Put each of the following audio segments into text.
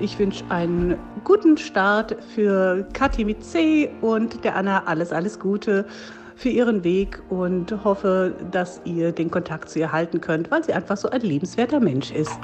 Ich wünsche einen guten Start für Kathi mit C und der Anna alles, alles Gute für ihren Weg und hoffe, dass ihr den Kontakt zu ihr halten könnt, weil sie einfach so ein liebenswerter Mensch ist.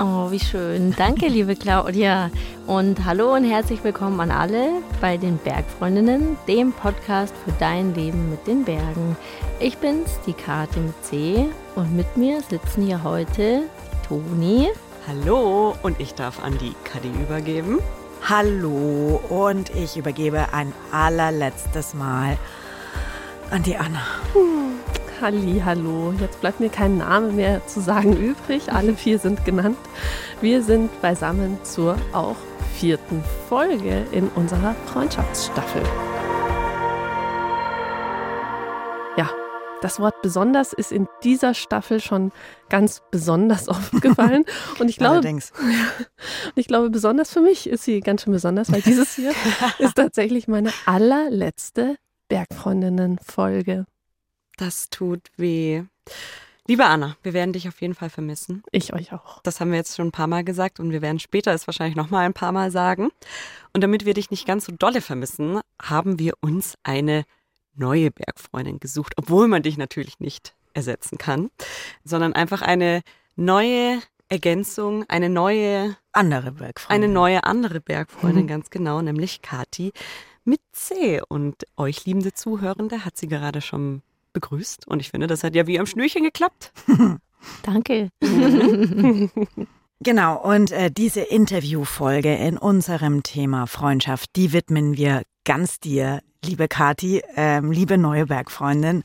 Oh, wie schön. Danke, liebe Claudia. Und hallo und herzlich willkommen an alle bei den Bergfreundinnen, dem Podcast für dein Leben mit den Bergen. Ich bin's, die Karte mit C. Und mit mir sitzen hier heute Toni. Hallo und ich darf an die Kadi übergeben. Hallo und ich übergebe ein allerletztes Mal an die Anna. Halli, hallo. Jetzt bleibt mir kein Name mehr zu sagen übrig. Alle vier sind genannt. Wir sind beisammen zur auch vierten Folge in unserer Freundschaftsstaffel. Das Wort besonders ist in dieser Staffel schon ganz besonders oft gefallen. Und ich glaube, Allerdings. ich glaube, besonders für mich ist sie ganz schön besonders, weil dieses hier ist tatsächlich meine allerletzte Bergfreundinnen-Folge. Das tut weh. Liebe Anna, wir werden dich auf jeden Fall vermissen. Ich euch auch. Das haben wir jetzt schon ein paar Mal gesagt und wir werden später es wahrscheinlich noch mal ein paar Mal sagen. Und damit wir dich nicht ganz so dolle vermissen, haben wir uns eine neue Bergfreundin gesucht, obwohl man dich natürlich nicht ersetzen kann, sondern einfach eine neue Ergänzung, eine neue Andere Bergfreundin. eine neue andere Bergfreundin, ganz genau, nämlich Kati mit C. Und euch, liebende Zuhörende, hat sie gerade schon begrüßt. Und ich finde, das hat ja wie am Schnürchen geklappt. Danke. Genau, und äh, diese Interviewfolge in unserem Thema Freundschaft, die widmen wir ganz dir, liebe Kati, ähm, liebe neue Bergfreundin.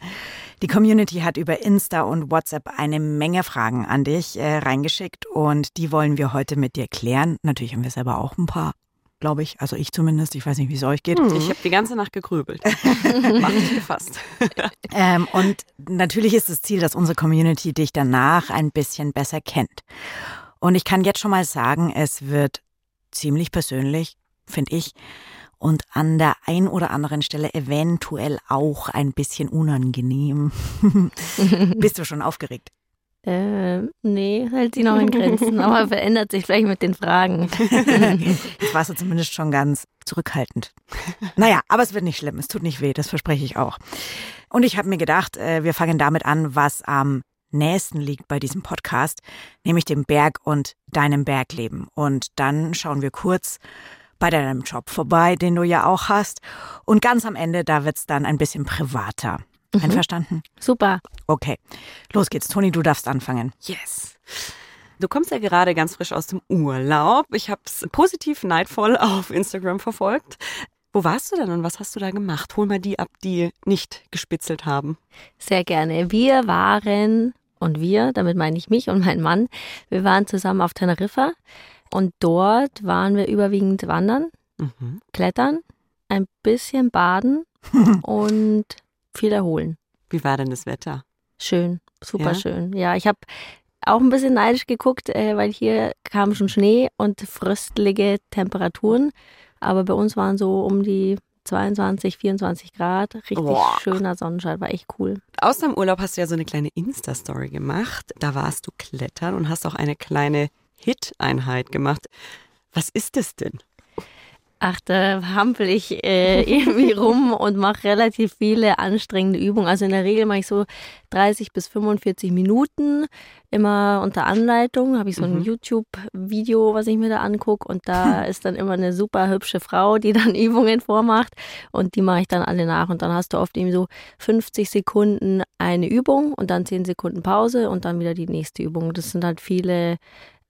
Die Community hat über Insta und WhatsApp eine Menge Fragen an dich äh, reingeschickt und die wollen wir heute mit dir klären. Natürlich haben wir selber auch ein paar, glaube ich. Also ich zumindest. Ich weiß nicht, wie es euch geht. Ich habe die ganze Nacht gegrübelt. Mach dich gefasst. Ähm, und natürlich ist das Ziel, dass unsere Community dich danach ein bisschen besser kennt. Und ich kann jetzt schon mal sagen, es wird ziemlich persönlich, finde ich, und an der ein oder anderen Stelle eventuell auch ein bisschen unangenehm. Bist du schon aufgeregt? Äh, nee, hält sie noch in Grenzen, aber verändert sich vielleicht mit den Fragen. Jetzt warst du zumindest schon ganz zurückhaltend. Naja, aber es wird nicht schlimm. Es tut nicht weh, das verspreche ich auch. Und ich habe mir gedacht, äh, wir fangen damit an, was am nächsten liegt bei diesem Podcast, nämlich dem Berg und deinem Bergleben. Und dann schauen wir kurz bei deinem Job vorbei, den du ja auch hast. Und ganz am Ende, da wird's dann ein bisschen privater. Einverstanden? Super. Okay, los geht's. Toni, du darfst anfangen. Yes. Du kommst ja gerade ganz frisch aus dem Urlaub. Ich habe es positiv neidvoll auf Instagram verfolgt. Wo warst du denn und was hast du da gemacht? Hol mal die ab, die nicht gespitzelt haben. Sehr gerne. Wir waren, und wir, damit meine ich mich und meinen Mann, wir waren zusammen auf Teneriffa und dort waren wir überwiegend wandern, Mhm. klettern, ein bisschen baden und viel erholen. Wie war denn das Wetter? Schön, super Ja? schön. Ja, ich habe auch ein bisschen neidisch geguckt, äh, weil hier kam schon Schnee und fröstelige Temperaturen. Aber bei uns waren so um die 22, 24 Grad. Richtig Boah. schöner Sonnenschein, war echt cool. Aus deinem Urlaub hast du ja so eine kleine Insta-Story gemacht. Da warst du klettern und hast auch eine kleine Hit-Einheit gemacht. Was ist das denn? Ach, da hampel ich äh, irgendwie rum und mache relativ viele anstrengende Übungen. Also in der Regel mache ich so 30 bis 45 Minuten, immer unter Anleitung. Habe ich so ein YouTube-Video, was ich mir da angucke. Und da ist dann immer eine super hübsche Frau, die dann Übungen vormacht. Und die mache ich dann alle nach. Und dann hast du oft eben so 50 Sekunden eine Übung und dann 10 Sekunden Pause und dann wieder die nächste Übung. Das sind halt viele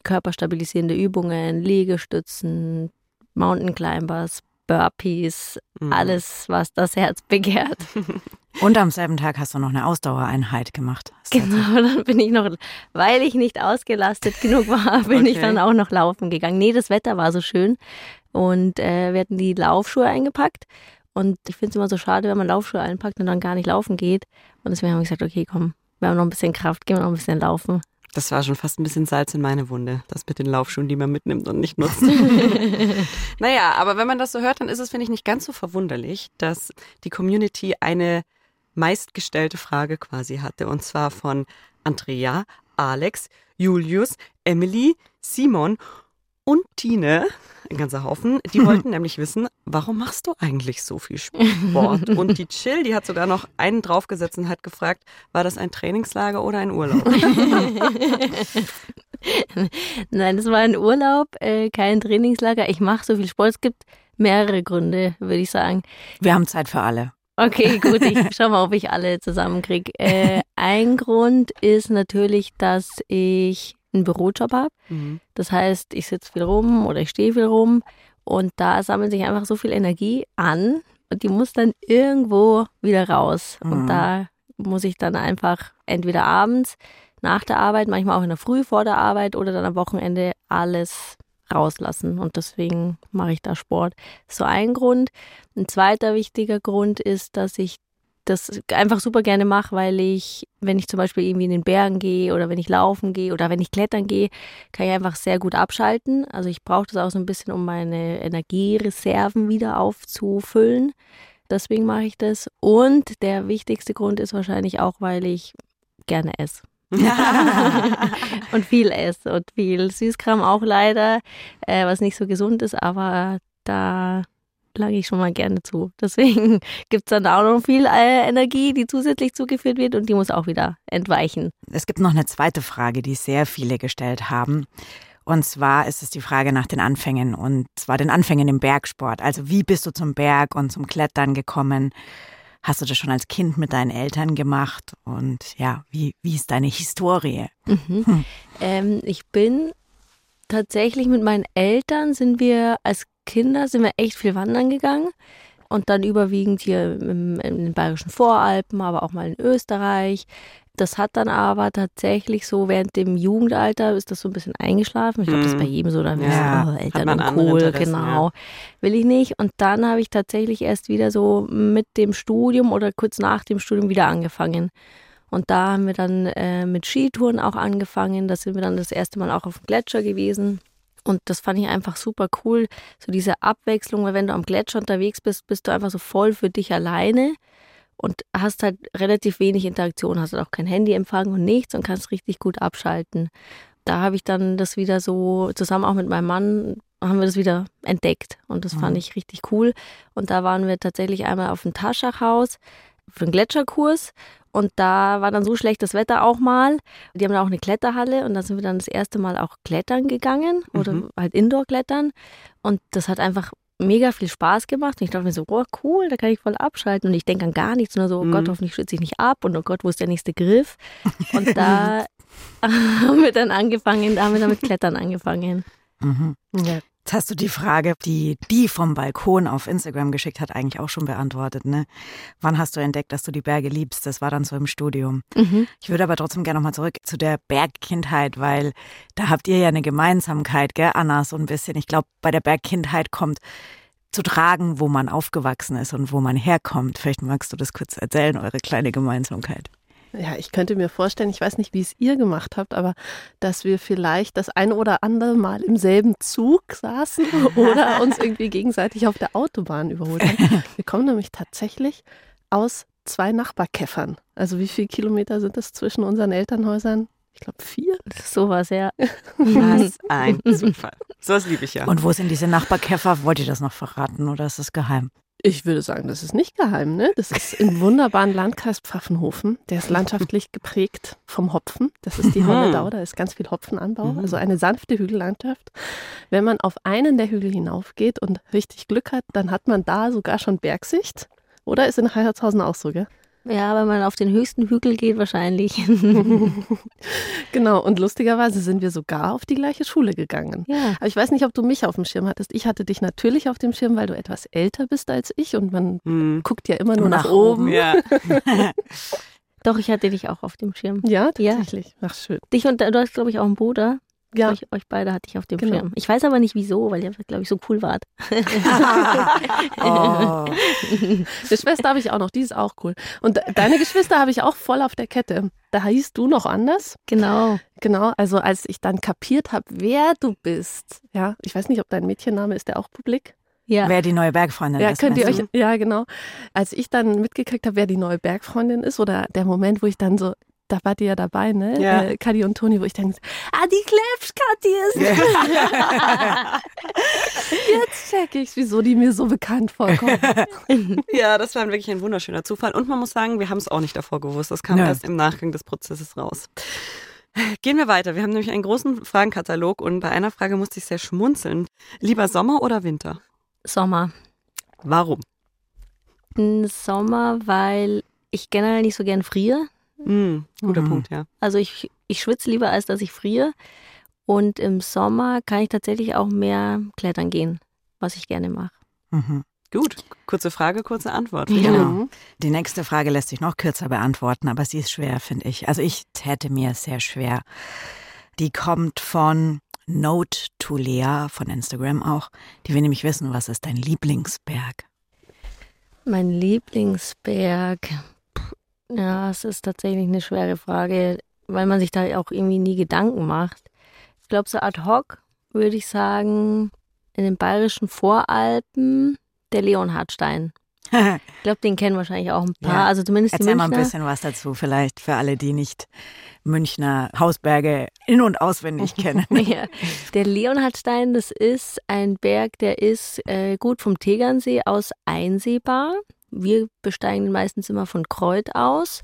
körperstabilisierende Übungen, Liegestützen, Mountain Climbers, Burpees, Mhm. alles, was das Herz begehrt. Und am selben Tag hast du noch eine Ausdauereinheit gemacht. Genau, dann bin ich noch, weil ich nicht ausgelastet genug war, bin ich Okay. dann auch noch laufen gegangen. Nee, das Wetter war so schön und äh, wir hatten die Laufschuhe eingepackt. Und ich finde es immer so schade, wenn man Laufschuhe einpackt und dann gar nicht laufen geht. Und deswegen haben wir gesagt, okay, komm, wir haben noch ein bisschen Kraft, gehen wir noch ein bisschen laufen. Das war schon fast ein bisschen Salz in meine Wunde, das mit den Laufschuhen, die man mitnimmt und nicht nutzt. naja, aber wenn man das so hört, dann ist es, finde ich, nicht ganz so verwunderlich, dass die Community eine meistgestellte Frage quasi hatte. Und zwar von Andrea, Alex, Julius, Emily, Simon und Tine, ein ganzer Haufen, die wollten nämlich wissen, warum machst du eigentlich so viel Sport? Und die Chill, die hat sogar noch einen draufgesetzt und hat gefragt, war das ein Trainingslager oder ein Urlaub? Nein, das war ein Urlaub, äh, kein Trainingslager. Ich mache so viel Sport. Es gibt mehrere Gründe, würde ich sagen. Wir haben Zeit für alle. Okay, gut, ich schau mal, ob ich alle zusammenkriege. Äh, ein Grund ist natürlich, dass ich einen Bürojob habe. Mhm. Das heißt, ich sitze viel rum oder ich stehe viel rum und da sammelt sich einfach so viel Energie an und die muss dann irgendwo wieder raus. Mhm. Und da muss ich dann einfach entweder abends nach der Arbeit, manchmal auch in der Früh vor der Arbeit oder dann am Wochenende alles rauslassen. Und deswegen mache ich da Sport. So ein Grund. Ein zweiter wichtiger Grund ist, dass ich das einfach super gerne mache, weil ich, wenn ich zum Beispiel irgendwie in den Bergen gehe oder wenn ich laufen gehe oder wenn ich klettern gehe, kann ich einfach sehr gut abschalten. Also ich brauche das auch so ein bisschen, um meine Energiereserven wieder aufzufüllen. Deswegen mache ich das. Und der wichtigste Grund ist wahrscheinlich auch, weil ich gerne esse. und viel esse und viel Süßkram auch leider, äh, was nicht so gesund ist, aber da lange ich schon mal gerne zu. Deswegen gibt es dann auch noch viel äh, Energie, die zusätzlich zugeführt wird und die muss auch wieder entweichen. Es gibt noch eine zweite Frage, die sehr viele gestellt haben. Und zwar ist es die Frage nach den Anfängen und zwar den Anfängen im Bergsport. Also wie bist du zum Berg und zum Klettern gekommen? Hast du das schon als Kind mit deinen Eltern gemacht? Und ja, wie, wie ist deine Historie? Mhm. Hm. Ähm, ich bin tatsächlich mit meinen Eltern sind wir als Kinder sind wir echt viel wandern gegangen und dann überwiegend hier im, in den bayerischen Voralpen, aber auch mal in Österreich. Das hat dann aber tatsächlich so während dem Jugendalter ist das so ein bisschen eingeschlafen. Ich glaube, das ist bei jedem so, dann Ja, ja, oh, Eltern und Kohl, genau. Will ich nicht. Und dann habe ich tatsächlich erst wieder so mit dem Studium oder kurz nach dem Studium wieder angefangen. Und da haben wir dann äh, mit Skitouren auch angefangen. Da sind wir dann das erste Mal auch auf dem Gletscher gewesen. Und das fand ich einfach super cool. So diese Abwechslung, weil wenn du am Gletscher unterwegs bist, bist du einfach so voll für dich alleine und hast halt relativ wenig Interaktion, hast halt auch kein Handyempfang und nichts und kannst richtig gut abschalten. Da habe ich dann das wieder so, zusammen auch mit meinem Mann, haben wir das wieder entdeckt und das fand Mhm. ich richtig cool. Und da waren wir tatsächlich einmal auf dem Taschachhaus für einen Gletscherkurs und da war dann so schlechtes Wetter auch mal. Die haben da auch eine Kletterhalle und da sind wir dann das erste Mal auch klettern gegangen oder Mhm. halt Indoor-Klettern. Und das hat einfach mega viel Spaß gemacht. Und ich dachte mir so, oh cool, da kann ich voll abschalten. Und ich denke an gar nichts, nur so, oh Mhm. Gott, hoffentlich stütze ich nicht ab und oh Gott, wo ist der nächste Griff? Und da haben wir dann angefangen, da haben wir dann mit Klettern angefangen. Mhm. Ja. Jetzt hast du die Frage, die die vom Balkon auf Instagram geschickt hat, eigentlich auch schon beantwortet. Ne? Wann hast du entdeckt, dass du die Berge liebst? Das war dann so im Studium. Mhm. Ich würde aber trotzdem gerne nochmal zurück zu der Bergkindheit, weil da habt ihr ja eine Gemeinsamkeit, gell, Anna, so ein bisschen. Ich glaube, bei der Bergkindheit kommt zu tragen, wo man aufgewachsen ist und wo man herkommt. Vielleicht magst du das kurz erzählen, eure kleine Gemeinsamkeit. Ja, ich könnte mir vorstellen, ich weiß nicht, wie es ihr gemacht habt, aber dass wir vielleicht das eine oder andere Mal im selben Zug saßen oder uns irgendwie gegenseitig auf der Autobahn überholt haben. Wir kommen nämlich tatsächlich aus zwei Nachbarkäffern. Also wie viele Kilometer sind das zwischen unseren Elternhäusern? Ich glaube vier. Sowas, ja. Was ein Zufall. Sowas liebe ich ja. Und wo sind diese Nachbarkäfer? Wollt ihr das noch verraten oder ist das geheim? Ich würde sagen, das ist nicht geheim, ne? Das ist im wunderbaren Landkreis Pfaffenhofen. Der ist landschaftlich geprägt vom Hopfen. Das ist die. Holledau, da ist ganz viel Hopfenanbau. Mhm. Also eine sanfte Hügellandschaft. Wenn man auf einen der Hügel hinaufgeht und richtig Glück hat, dann hat man da sogar schon Bergsicht. Oder ist in Heiratshausen auch so, gell? Ja, wenn man auf den höchsten Hügel geht, wahrscheinlich. Genau, und lustigerweise sind wir sogar auf die gleiche Schule gegangen. ja. Aber ich weiß nicht, ob du mich auf dem Schirm hattest. Ich hatte dich natürlich auf dem Schirm, weil du etwas älter bist als ich und man Hm. guckt ja immer nur nach, Nach oben. Ja. Doch, ich hatte dich auch auf dem Schirm. Ja, Ja. tatsächlich. Ach, schön. Dich und du hast, glaube ich, auch einen Bruder. Ja, Euch, euch beide hatte ich auf dem Genau. Schirm. Ich weiß aber nicht wieso, weil ihr, glaube ich, so cool wart. oh. Eine Schwester habe ich auch noch, die ist auch cool. Und de- deine Geschwister habe ich auch voll auf der Kette. Da hieß du noch anders. Genau. Genau, also als ich dann kapiert habe, wer du bist. Ja, ich weiß nicht, ob dein Mädchenname ist der auch publik. Ja. Wer die neue Bergfreundin Ja, ist. könnt ihr euch, ja genau. Als ich dann mitgekriegt habe, wer die neue Bergfreundin ist oder der Moment, wo ich dann so da wart ihr ja dabei, ne? Ja. Äh, Kadi und Toni, wo ich denke, ah, die Klepsch-Kadi ist. Jetzt check ich's, wieso die mir so bekannt vorkommt. Ja, das war wirklich ein wunderschöner Zufall. Und man muss sagen, wir haben es auch nicht davor gewusst. Das kam Nö. erst im Nachgang des Prozesses raus. Gehen wir weiter. Wir haben nämlich einen großen Fragenkatalog und bei einer Frage musste ich sehr schmunzeln. Lieber Sommer oder Winter? Sommer. Warum? Sommer, weil ich generell nicht so gern friere. Hm, guter Mhm. Punkt, ja. Also ich, ich schwitze lieber, als dass ich friere. Und im Sommer kann ich tatsächlich auch mehr klettern gehen, was ich gerne mache. Mhm. Gut. Kurze Frage, kurze Antwort. Genau. Die nächste Frage lässt sich noch kürzer beantworten, aber sie ist schwer, finde ich. Also ich täte mir sehr schwer. Die kommt von Note to Lea von Instagram auch. Die will nämlich wissen, was ist dein Lieblingsberg? Mein Lieblingsberg. Ja, es ist tatsächlich eine schwere Frage, weil man sich da auch irgendwie nie Gedanken macht. Ich glaube, so ad hoc würde ich sagen, in den bayerischen Voralpen der Leonhardstein. Ich glaube, den kennen wahrscheinlich auch ein paar. Ja. Also zumindest die Erzähl mal ein Münchner. bisschen was dazu, vielleicht für alle, die nicht Münchner Hausberge in- und auswendig kennen. Ja. Der Leonhardstein, das ist ein Berg, der ist äh, gut vom Tegernsee aus einsehbar. Wir besteigen ihn meistens immer von Kreuth aus.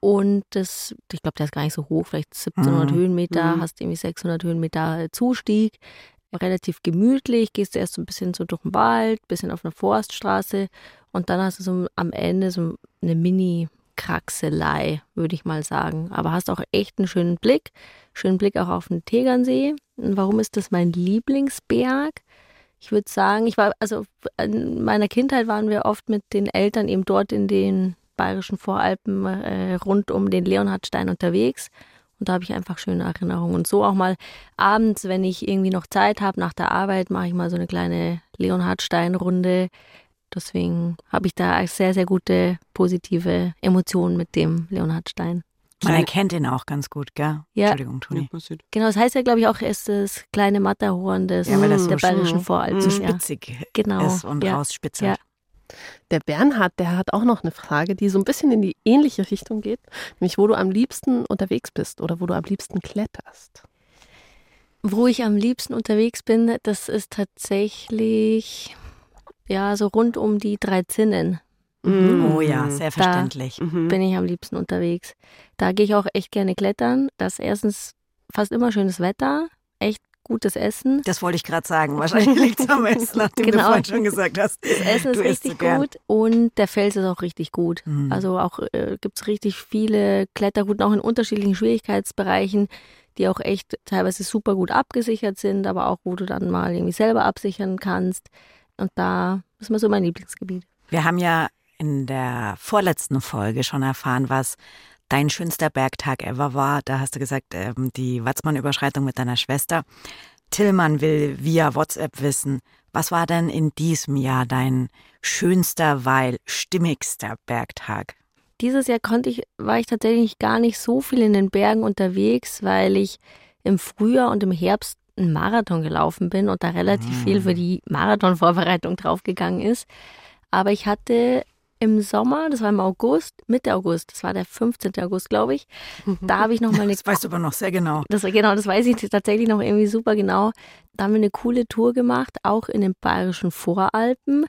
Und das, ich glaube, der ist gar nicht so hoch, vielleicht 1700 Mhm. Höhenmeter, Mhm. hast irgendwie 600 Höhenmeter Zustieg. Relativ gemütlich, gehst du erst so ein bisschen so durch den Wald, bisschen auf einer Forststraße und dann hast du so am Ende so eine Mini-Kraxelei, würde ich mal sagen. Aber hast auch echt einen schönen Blick, schönen Blick auch auf den Tegernsee. Und warum ist das mein Lieblingsberg? Ich würde sagen, ich war, also in meiner Kindheit waren wir oft mit den Eltern eben dort in den bayerischen Voralpen äh, rund um den Leonhardstein unterwegs. Und da habe ich einfach schöne Erinnerungen. Und so auch mal abends, wenn ich irgendwie noch Zeit habe nach der Arbeit, mache ich mal so eine kleine Leonhardstein-Runde. Deswegen habe ich da sehr, sehr gute positive Emotionen mit dem Leonhardstein. Man Kleine- erkennt ihn auch ganz gut, gell? Ja. Entschuldigung, Ja, Toni. passiert. Genau, das heißt ja, glaube ich, auch, er ist das kleine Matterhorn des, Ja, der so bayerischen Voralpen. So ja. spitzig Genau. ist und ja. rausspitzelt. Ja. Der Bernhard, der hat auch noch eine Frage, die so ein bisschen in die ähnliche Richtung geht, nämlich wo du am liebsten unterwegs bist oder wo du am liebsten kletterst. Wo ich am liebsten unterwegs bin, das ist tatsächlich ja so rund um die drei Zinnen Mhm. Oh ja, sehr verständlich. Mhm. bin ich am liebsten unterwegs. Da gehe ich auch echt gerne klettern. Das ist erstens fast immer schönes Wetter, echt gutes Essen. Das wollte ich gerade sagen. Wahrscheinlich liegt es am Essen, nachdem du Genau. vorhin schon gesagt hast. Das Essen ist du so richtig gern. gut und der Fels ist auch richtig gut. Mhm. Also auch äh, gibt es richtig viele Kletterrouten, auch in unterschiedlichen Schwierigkeitsbereichen, die auch echt teilweise super gut abgesichert sind, aber auch wo du dann mal irgendwie selber absichern kannst. Und da ist mal so mein Lieblingsgebiet. Wir haben ja in der vorletzten Folge schon erfahren, was dein schönster Bergtag ever war. Da hast du gesagt, ähm, die Watzmann-Überschreitung mit deiner Schwester. Tillmann will via WhatsApp wissen, was war denn in diesem Jahr dein schönster, weil stimmigster Bergtag? Dieses Jahr konnte ich, war ich tatsächlich gar nicht so viel in den Bergen unterwegs, weil ich im Frühjahr und im Herbst einen Marathon gelaufen bin und da relativ viel für die Marathonvorbereitung draufgegangen ist. Aber ich hatte im Sommer, das war im August, Mitte August, das war der 15. August, glaube ich, da habe ich noch mal eine Das weißt du aber noch sehr genau. das, genau, das weiß ich tatsächlich noch irgendwie super genau. Da haben wir eine coole Tour gemacht, auch in den bayerischen Voralpen.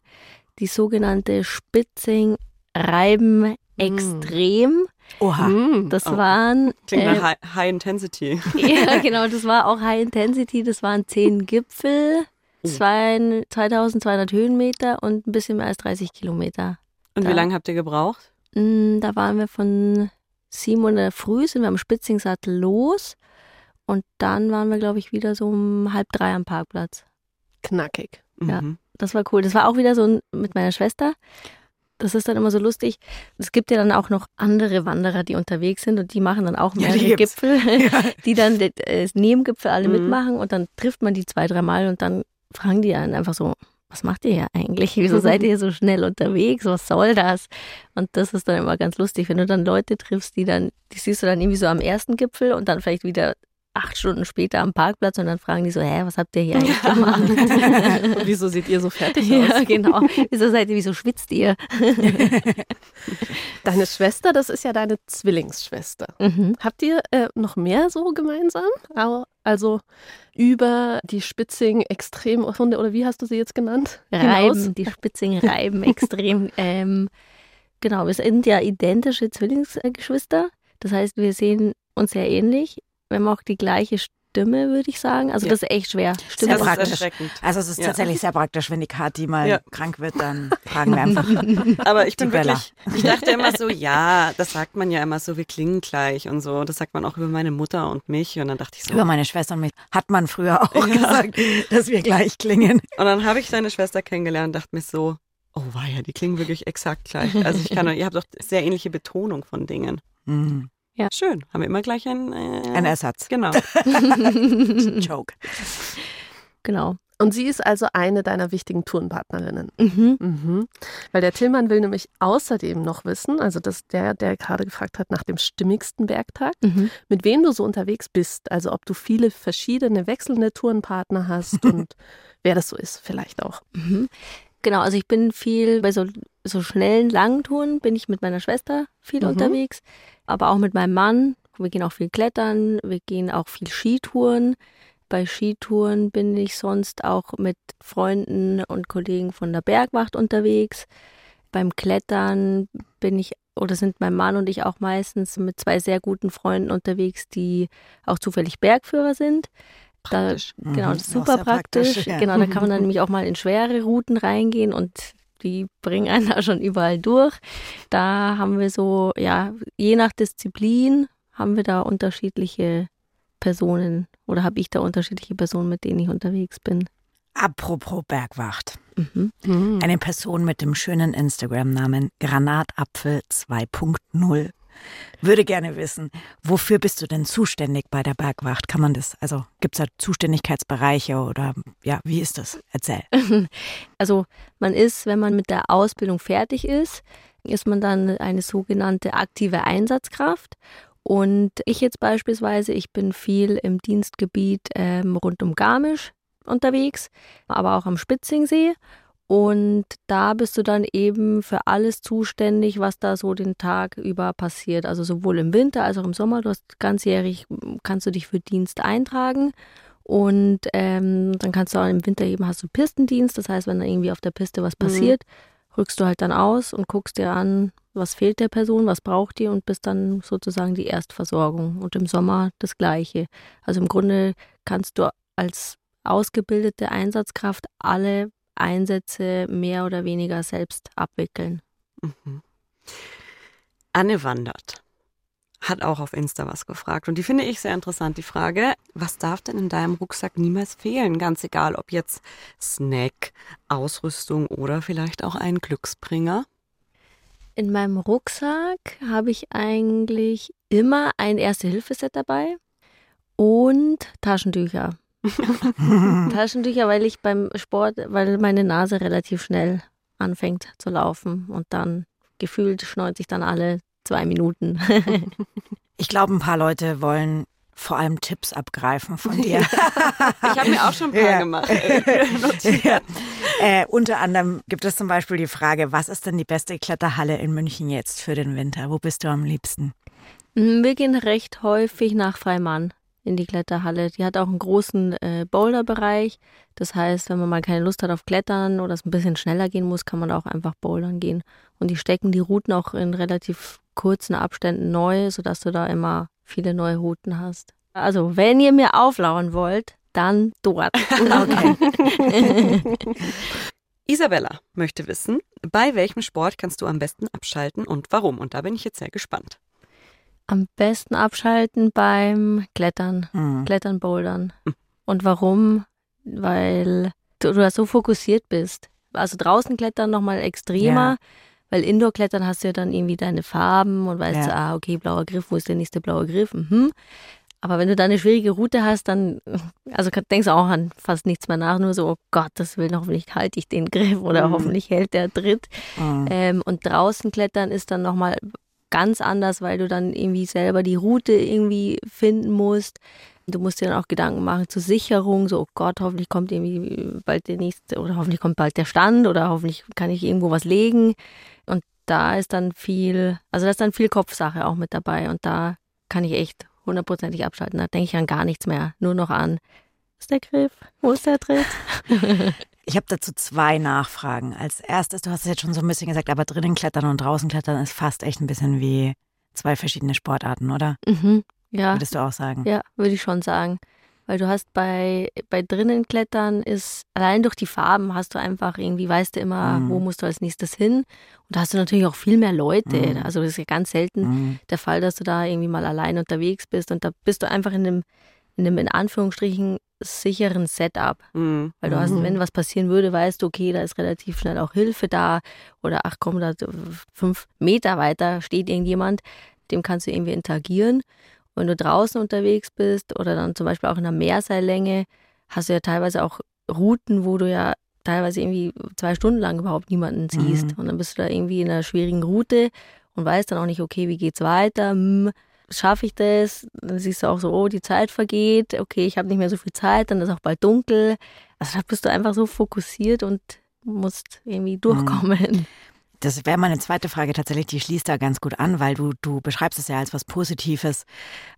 Die sogenannte Spitzing-Reiben Extrem. Oha. Mhm. Das Oh. waren. Klingt äh, nach High, High Intensity. ja, genau, das war auch High Intensity. Das waren zehn Gipfel, zwei, 2200 Höhenmeter und ein bisschen mehr als 30 Kilometer. Und wie lange habt ihr gebraucht? Mm, Da waren wir von 7 Uhr in der Früh, sind wir am Spitzingsattel los. Und dann waren wir, glaube ich, wieder so um halb drei am Parkplatz. Knackig. Ja. Mhm. Das war cool. Das war auch wieder so ein- mit meiner Schwester. Das ist dann immer so lustig. Es gibt ja dann auch noch andere Wanderer, die unterwegs sind und die machen dann auch Ja, mehrere die gibt's. Gipfel, die dann äh, das Nebengipfel alle Mhm. mitmachen und dann trifft man die zwei, dreimal und dann fragen die einen einfach so, was macht ihr hier eigentlich? Wieso seid ihr so schnell unterwegs? Was soll das? Und das ist dann immer ganz lustig, wenn du dann Leute triffst, die dann, die siehst du dann irgendwie so am ersten Gipfel und dann vielleicht wieder acht Stunden später am Parkplatz und dann fragen die so, hä, was habt ihr hier eigentlich gemacht? Und wieso seht ihr so fertig aus? ja, genau. Wieso seid ihr, wieso schwitzt ihr? Deine Schwester, das ist ja deine Zwillingsschwester. Mhm. Habt ihr äh, noch mehr so gemeinsam? Also über die Spitzing Extremhunde oder wie hast du sie jetzt genannt? Hinaus? Reiben, die Spitzingen reiben extrem. Ähm, genau, wir sind ja identische Zwillingsgeschwister. Das heißt, wir sehen uns sehr ähnlich. Wir haben auch die gleiche Stimme, würde ich sagen. Also Ja. das ist echt schwer. Stimme Sehr Das ist praktisch. erschreckend. Also es ist Ja. tatsächlich sehr praktisch, wenn die Kathi mal Ja. krank wird, dann fragen wir einfach. Aber ich bin Bella. wirklich, ich dachte immer so, ja, das sagt man ja immer so, wir klingen gleich und so. Das sagt man auch über meine Mutter und mich. Und dann dachte ich so. Über meine Schwester und mich hat man früher auch gesagt, dass wir gleich klingen. Und dann habe ich deine Schwester kennengelernt und dachte mir so, oh weia, die klingen wirklich exakt gleich. Also ich kann, ihr habt doch sehr ähnliche Betonung von Dingen. Mhm. Schön, haben wir immer gleich ein, äh, Ein Ersatz. Genau. Joke. Genau. Und sie ist also eine deiner wichtigen Tourenpartnerinnen. Mhm. Mhm. Weil der Tillmann will nämlich außerdem noch wissen, also das der, der gerade gefragt hat nach dem stimmigsten Bergtag, Mhm. mit wem du so unterwegs bist. Also ob du viele verschiedene wechselnde Tourenpartner hast und wer das so ist, vielleicht auch. Mhm. Genau, also ich bin viel bei so, so schnellen, langen Touren bin ich mit meiner Schwester viel Mhm. unterwegs, aber auch mit meinem Mann. Wir gehen auch viel klettern, wir gehen auch viel Skitouren. Bei Skitouren bin ich sonst auch mit Freunden und Kollegen von der Bergwacht unterwegs. Beim Klettern bin ich oder sind mein Mann und ich auch meistens mit zwei sehr guten Freunden unterwegs, die auch zufällig Bergführer sind. Da, genau, Mhm, das ist super praktisch. praktisch, ja. Genau, da kann man dann nämlich auch mal in schwere Routen reingehen und die bringen einen da schon überall durch. Da haben wir so, ja, je nach Disziplin haben wir da unterschiedliche Personen oder habe ich da unterschiedliche Personen, mit denen ich unterwegs bin. Apropos Bergwacht. Mhm. Mhm. Eine Person mit dem schönen Instagram-Namen Granatapfel 2.0 würde gerne wissen, wofür bist du denn zuständig bei der Bergwacht? Kann man das, also gibt es da Zuständigkeitsbereiche oder ja, wie ist das? Erzähl. Also man ist, wenn man mit der Ausbildung fertig ist, ist man dann eine sogenannte aktive Einsatzkraft. Und ich jetzt beispielsweise, ich bin viel im Dienstgebiet ähm, rund um Garmisch unterwegs, aber auch am Spitzingsee. Und da bist du dann eben für alles zuständig, was da so den Tag über passiert. Also sowohl im Winter als auch im Sommer. Du hast ganzjährig, kannst du dich für Dienst eintragen. Und ähm, dann kannst du auch im Winter eben hast du Pistendienst. Das heißt, wenn da irgendwie auf der Piste was passiert, rückst du halt dann aus und guckst dir an, was fehlt der Person, was braucht die und bist dann sozusagen die Erstversorgung. Und im Sommer das Gleiche. Also im Grunde kannst du als ausgebildete Einsatzkraft alle Einsätze mehr oder weniger selbst abwickeln. Mhm. Anne Wandert hat auch auf Insta was gefragt und die finde ich sehr interessant, die Frage, was darf denn in deinem Rucksack niemals fehlen? Ganz egal, ob jetzt Snack, Ausrüstung oder vielleicht auch ein Glücksbringer. In meinem Rucksack habe ich eigentlich immer ein Erste-Hilfe-Set dabei und Taschentücher. Taschentücher, weil ich beim Sport, weil meine Nase relativ schnell anfängt zu laufen und dann gefühlt schneuzt ich dann alle zwei Minuten. Ich glaube, ein paar Leute wollen vor allem Tipps abgreifen von dir. Ich habe mir auch schon ein paar Ja. gemacht. ja. äh, unter anderem gibt es zum Beispiel die Frage, was ist denn die beste Kletterhalle in München jetzt für den Winter? Wo bist du am liebsten? Wir gehen recht häufig nach Freimann in die Kletterhalle. Die hat auch einen großen äh, Boulderbereich. Das heißt, wenn man mal keine Lust hat auf Klettern oder es ein bisschen schneller gehen muss, kann man auch einfach bouldern gehen. Und die stecken die Routen auch in relativ kurzen Abständen neu, sodass du da immer viele neue Routen hast. Also, wenn ihr mir auflauern wollt, dann dort. Okay. Isabella möchte wissen, bei welchem Sport kannst du am besten abschalten und warum? Und da bin ich jetzt sehr gespannt. Am besten abschalten beim Klettern. Hm. Klettern, Bouldern. Und warum? Weil du, du da so fokussiert bist. Also draußen klettern nochmal extremer, Ja. weil Indoor-Klettern hast du ja dann irgendwie deine Farben und weißt, Ja. so, ah, okay, blauer Griff, wo ist der nächste blaue Griff? Mhm. Aber wenn du da eine schwierige Route hast, dann also denkst du auch an fast nichts mehr nach, nur so, oh Gott, das will hoffentlich halte ich den Griff oder Mhm. hoffentlich hält der Tritt. Hm. Ähm, und draußen klettern ist dann nochmal ganz anders, weil du dann irgendwie selber die Route irgendwie finden musst. Du musst dir dann auch Gedanken machen zur Sicherung, so, oh Gott, hoffentlich kommt irgendwie bald der nächste oder hoffentlich kommt bald der Stand oder hoffentlich kann ich irgendwo was legen. Und da ist dann viel, also da ist dann viel Kopfsache auch mit dabei und da kann ich echt hundertprozentig abschalten. Da denke ich an gar nichts mehr, nur noch an, wo ist der Griff, wo ist der Tritt? Ich habe dazu zwei Nachfragen. Als erstes, du hast es jetzt schon so ein bisschen gesagt, aber drinnen klettern und draußen klettern ist fast echt ein bisschen wie zwei verschiedene Sportarten, oder? Mhm, ja. Würdest du auch sagen? Ja, würde ich schon sagen. Weil du hast bei, bei drinnen klettern ist, allein durch die Farben hast du einfach irgendwie, weißt du immer, Mhm. wo musst du als nächstes hin. Und da hast du natürlich auch viel mehr Leute. Mhm. Also das ist ja ganz selten Mhm. der Fall, dass du da irgendwie mal allein unterwegs bist. Und da bist du einfach in einem, in einem in Anführungsstrichen sicheren Setup. Mhm. Weil du hast, Mhm. wenn was passieren würde, weißt du, okay, da ist relativ schnell auch Hilfe da. Oder ach komm, da fünf Meter weiter steht irgendjemand, dem kannst du irgendwie interagieren. Wenn du draußen unterwegs bist oder dann zum Beispiel auch in einer Meerseillänge, hast du ja teilweise auch Routen, wo du ja teilweise irgendwie zwei Stunden lang überhaupt niemanden siehst. Mhm. Und dann bist du da irgendwie in einer schwierigen Route und weißt dann auch nicht, okay, wie geht's weiter? Hm, schaffe ich das? Dann siehst du auch so, oh, die Zeit vergeht, okay, ich habe nicht mehr so viel Zeit, dann ist auch bald dunkel. Also da bist du einfach so fokussiert und musst irgendwie durchkommen. Das wäre meine zweite Frage tatsächlich, die schließt da ganz gut an, weil du, du beschreibst es ja als was Positives,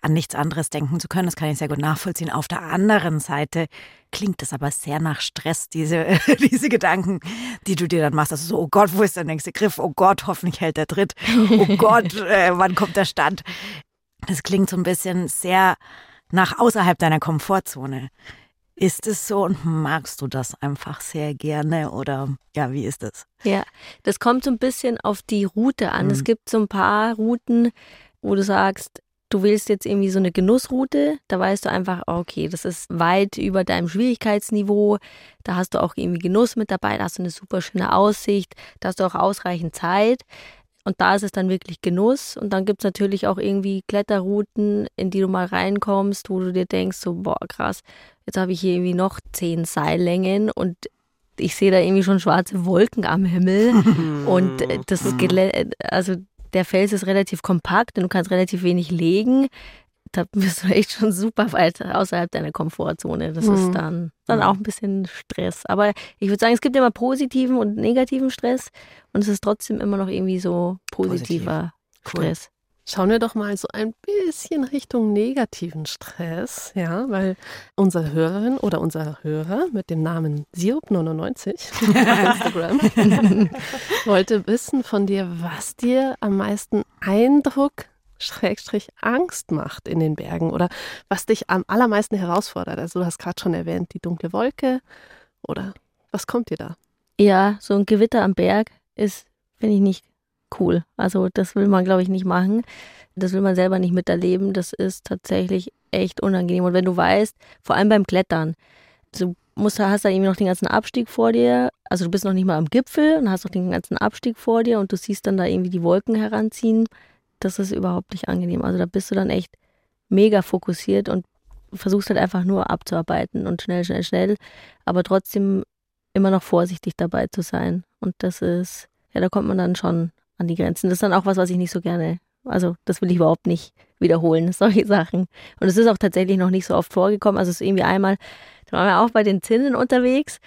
an nichts anderes denken zu können. Das kann ich sehr gut nachvollziehen. Auf der anderen Seite klingt es aber sehr nach Stress, diese, diese Gedanken, die du dir dann machst. Also so, oh Gott, wo ist der nächste Griff? Oh Gott, hoffentlich hält der Tritt. Oh Gott, äh, wann kommt der Stand? Das klingt so ein bisschen sehr nach außerhalb deiner Komfortzone. Ist es so und magst du das einfach sehr gerne oder ja, wie ist es? Ja, das kommt so ein bisschen auf die Route an. Mhm. Es gibt so ein paar Routen, wo du sagst, du wählst jetzt irgendwie so eine Genussroute, da weißt du einfach, okay, das ist weit über deinem Schwierigkeitsniveau, da hast du auch irgendwie Genuss mit dabei, da hast du eine super schöne Aussicht, da hast du auch ausreichend Zeit. Und da ist es dann wirklich Genuss. Und dann gibt es natürlich auch irgendwie Kletterrouten, in die du mal reinkommst, wo du dir denkst, so, boah, krass, jetzt habe ich hier irgendwie noch zehn Seillängen und ich sehe da irgendwie schon schwarze Wolken am Himmel. Und äh, das ist gele- also der Fels ist relativ kompakt und du kannst relativ wenig legen. Da bist du echt schon super weit außerhalb deiner Komfortzone. Das Mhm. ist dann, dann auch ein bisschen Stress. Aber ich würde sagen, es gibt immer positiven und negativen Stress und es ist trotzdem immer noch irgendwie so positiver Cool. Stress. Schauen wir doch mal so ein bisschen Richtung negativen Stress, ja, weil unsere Hörerin oder unser Hörer mit dem Namen Sirup99 auf Instagram wollte wissen von dir, was dir am meisten Eindruck Schrägstrich Angst macht in den Bergen oder was dich am allermeisten herausfordert. Also du hast gerade schon erwähnt, die dunkle Wolke oder was kommt dir da? Ja, so ein Gewitter am Berg ist, finde ich, nicht cool. Also das will man, glaube ich, nicht machen. Das will man selber nicht miterleben. Das ist tatsächlich echt unangenehm. Und wenn du weißt, vor allem beim Klettern, du musst, hast da irgendwie noch den ganzen Abstieg vor dir. Also du bist noch nicht mal am Gipfel und hast noch den ganzen Abstieg vor dir und du siehst dann da irgendwie die Wolken heranziehen. Das ist überhaupt nicht angenehm. Also da bist du dann echt mega fokussiert und versuchst halt einfach nur abzuarbeiten und schnell, schnell, schnell. Aber trotzdem immer noch vorsichtig dabei zu sein. Und das ist, ja, da kommt man dann schon an die Grenzen. Das ist dann auch was, was ich nicht so gerne, also das will ich überhaupt nicht wiederholen, solche Sachen. Und es ist auch tatsächlich noch nicht so oft vorgekommen. Also es ist irgendwie einmal, da waren wir auch bei den Zinnen unterwegs.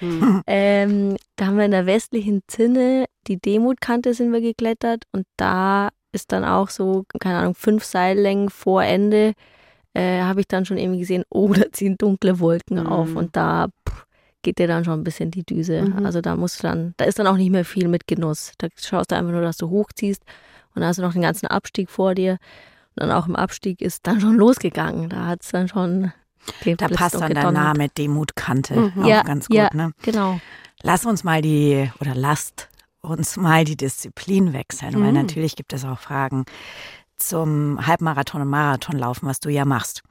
Ähm, da haben wir in der westlichen Zinne, die Demutkante sind wir geklettert und da ist dann auch so, keine Ahnung, fünf Seillängen vor Ende, äh, habe ich dann schon irgendwie gesehen, oh, da ziehen dunkle Wolken Mhm. auf und da pff, geht dir dann schon ein bisschen die Düse. Mhm. Also da musst du dann, da ist dann auch nicht mehr viel mit Genuss. Da schaust du einfach nur, dass du hochziehst und dann hast du noch den ganzen Abstieg vor dir. Und dann auch im Abstieg ist dann schon losgegangen. Da hat es dann schon Da passt dann der. Name Demutkante Mhm. auch Ja, ganz gut. ja. Ne? Genau. Lass uns mal die, oder lasst uns mal die Disziplin wechseln, weil Mhm. natürlich gibt es auch Fragen zum Halbmarathon und Marathonlaufen, was du ja machst.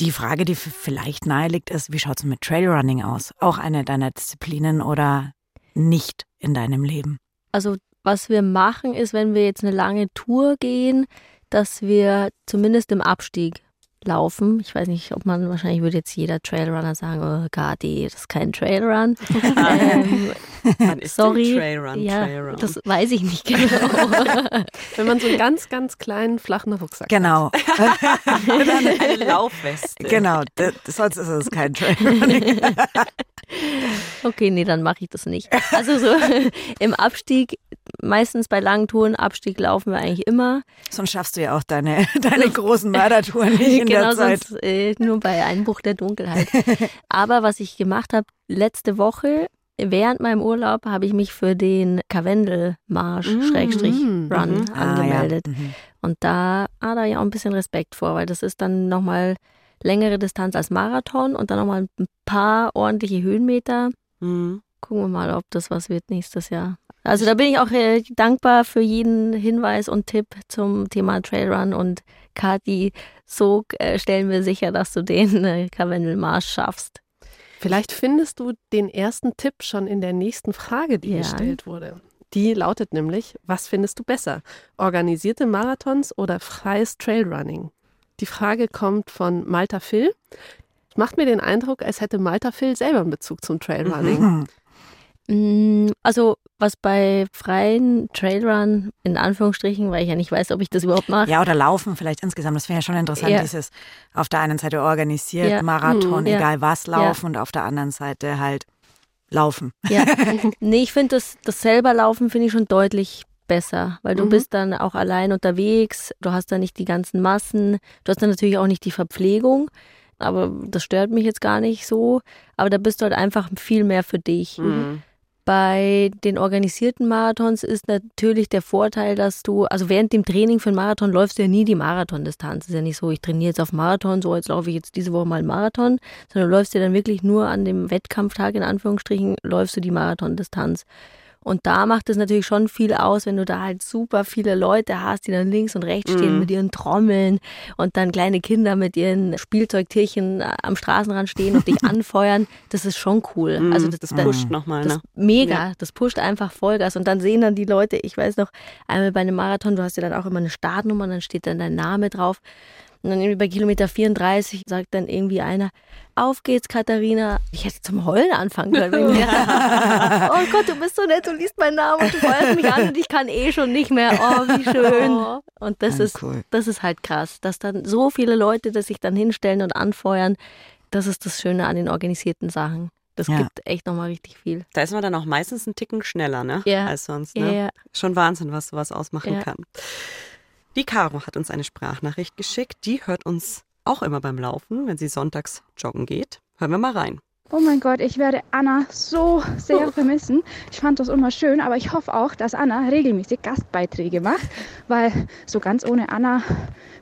Die Frage, die vielleicht nahe liegt, ist, wie schaut es mit Trailrunning aus? Auch eine deiner Disziplinen oder nicht in deinem Leben? Also was wir machen, ist, wenn wir jetzt eine lange Tour gehen, dass wir zumindest im Abstieg laufen. Ich weiß nicht, ob man, wahrscheinlich würde jetzt jeder Trailrunner sagen, oh Gadi, das ist kein Trailrun. ähm, sorry. Trailrun? ja, Trailrun? das weiß ich nicht genau. Wenn man so einen ganz, ganz kleinen, flachen Rucksack Genau, eine Laufweste. genau. Das, sonst ist es kein Trailrunning. Okay, nee, dann mache ich das nicht. Also so im Abstieg, meistens bei langen Touren, Abstieg laufen wir eigentlich immer. Sonst schaffst du ja auch deine, deine großen Mördertouren nicht in genau, der Zeit. sonst äh, nur bei Einbruch der Dunkelheit. Aber was ich gemacht habe, letzte Woche, während meinem Urlaub, habe ich mich für den Karwendelmarsch, Mm, Run mhm. angemeldet. Ah, ja. Mhm. Und da, ah, da habe ich auch ein bisschen Respekt vor, weil das ist dann nochmal längere Distanz als Marathon und dann nochmal ein paar ordentliche Höhenmeter. Mhm. Gucken wir mal, ob das was wird nächstes Jahr. Also da bin ich auch äh, dankbar für jeden Hinweis und Tipp zum Thema Trailrun und Kati, so äh, stellen wir sicher, dass du den äh, Karwendelmarsch schaffst. Vielleicht findest du den ersten Tipp schon in der nächsten Frage, die Ja. gestellt wurde. Die lautet nämlich, was findest du besser? Organisierte Marathons oder freies Trailrunning? Die Frage kommt von Malta Phil. Macht mir den Eindruck, als hätte Malta Phil selber einen Bezug zum Trailrunning. Mhm. Mm, Also was bei freien Trailrun, in Anführungsstrichen, weil ich ja nicht weiß, ob ich das überhaupt mache, Ja, oder laufen vielleicht insgesamt. Das wäre ja schon interessant, Ja. dieses auf der einen Seite organisiert, Ja. Marathon, Mhm, ja. egal was, laufen und auf der anderen Seite halt laufen. Ja, nee, ich finde das, das selber Laufen finde ich schon deutlich besser, weil du Mhm. bist dann auch allein unterwegs, du hast dann nicht die ganzen Massen, du hast dann natürlich auch nicht die Verpflegung, aber das stört mich jetzt gar nicht so, aber da bist du halt einfach viel mehr für dich. Mhm. Bei den organisierten Marathons ist natürlich der Vorteil, dass du, also während dem Training für einen Marathon läufst du ja nie die Marathondistanz. ist ja nicht so, ich trainiere jetzt auf Marathon, so jetzt laufe ich jetzt diese Woche mal einen Marathon, sondern du läufst ja dann wirklich nur an dem Wettkampftag in Anführungsstrichen, läufst du die Marathondistanz. Und da macht es natürlich schon viel aus, wenn du da halt super viele Leute hast, die dann links und rechts stehen Mhm. mit ihren Trommeln und dann kleine Kinder mit ihren Spielzeugtierchen am Straßenrand stehen und dich anfeuern. Das ist schon cool. Mhm. Also das, das pusht nochmal, das ne? mega, das pusht einfach Vollgas und dann sehen dann die Leute, ich weiß noch, einmal bei einem Marathon, du hast ja dann auch immer eine Startnummer und dann steht dann dein Name drauf. Und dann irgendwie bei Kilometer 34 sagt dann irgendwie einer, auf geht's, Katharina. Ich hätte zum Heulen anfangen können. Oh Gott, du bist so nett, du liest meinen Namen und du feuerst mich an und ich kann eh schon nicht mehr. Oh, wie schön. Und das Ah, ist, cool. das ist halt krass, dass dann so viele Leute, dass sich dann hinstellen und anfeuern. Das ist das Schöne an den organisierten Sachen. Das Ja. gibt echt nochmal richtig viel. Da ist man dann auch meistens einen Ticken schneller, ne? Ja. Als sonst, Ja, ne? ja. Schon Wahnsinn, was sowas ausmachen Ja. kann. Die Caro hat uns eine Sprachnachricht geschickt. Die hört uns auch immer beim Laufen, wenn sie sonntags joggen geht. Hören wir mal rein. Oh mein Gott, ich werde Anna so sehr vermissen. Ich fand das immer schön, aber ich hoffe auch, dass Anna regelmäßig Gastbeiträge macht, weil so ganz ohne Anna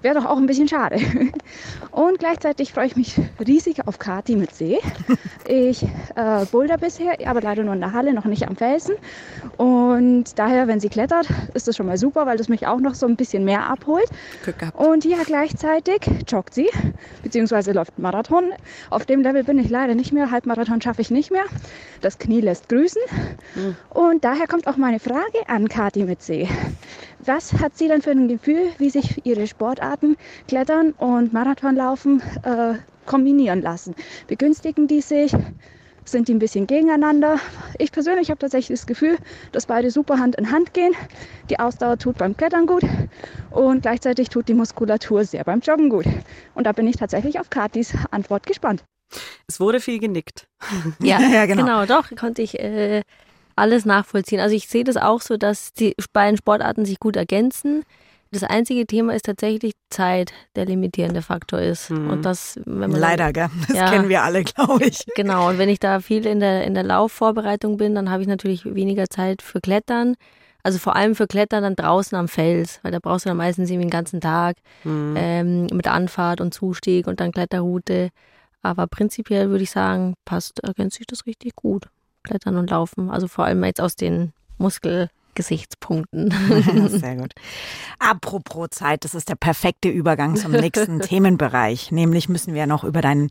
wäre doch auch ein bisschen schade. Und gleichzeitig freue ich mich riesig auf Kati mit See. Ich äh, boulder bisher, aber leider nur in der Halle, noch nicht am Felsen. Und daher, wenn sie klettert, ist das schon mal super, weil das mich auch noch so ein bisschen mehr abholt. Und ja, gleichzeitig joggt sie, beziehungsweise läuft Marathon. Auf dem Level bin ich leider nicht mehr. Halbmarathon schaffe ich nicht mehr. Das Knie lässt grüßen. Und daher kommt auch meine Frage an Kati mit See. Was hat sie denn für ein Gefühl, wie sich ihre Sportarten, Klettern und Marathonlaufen äh, kombinieren lassen? Begünstigen die sich? Sind die ein bisschen gegeneinander? Ich persönlich habe tatsächlich das Gefühl, dass beide super Hand in Hand gehen. Die Ausdauer tut beim Klettern gut und gleichzeitig tut die Muskulatur sehr beim Joggen gut. Und da bin ich tatsächlich auf Katis Antwort gespannt. Es wurde viel genickt. Ja, Ja, genau. genau. doch, konnte ich äh, alles nachvollziehen. Also ich sehe das auch so, dass die beiden Sportarten sich gut ergänzen. Das einzige Thema ist tatsächlich Zeit, der limitierende Faktor ist. Mhm. Und das, wenn man Leider, gell? Das Ja. kennen wir alle, glaube ich. Genau, und wenn ich da viel in der, in der Laufvorbereitung bin, dann habe ich natürlich weniger Zeit für Klettern. Also vor allem für Klettern dann draußen am Fels, weil da brauchst du dann meistens irgendwie den ganzen Tag Mhm. ähm, mit Anfahrt und Zustieg und dann Kletterroute. Aber prinzipiell würde ich sagen, passt, ergänzt sich das richtig gut. Klettern und Laufen. Also vor allem jetzt aus den Muskelgesichtspunkten. Sehr gut. Apropos Zeit, das ist der perfekte Übergang zum nächsten Themenbereich. Nämlich müssen wir noch über deinen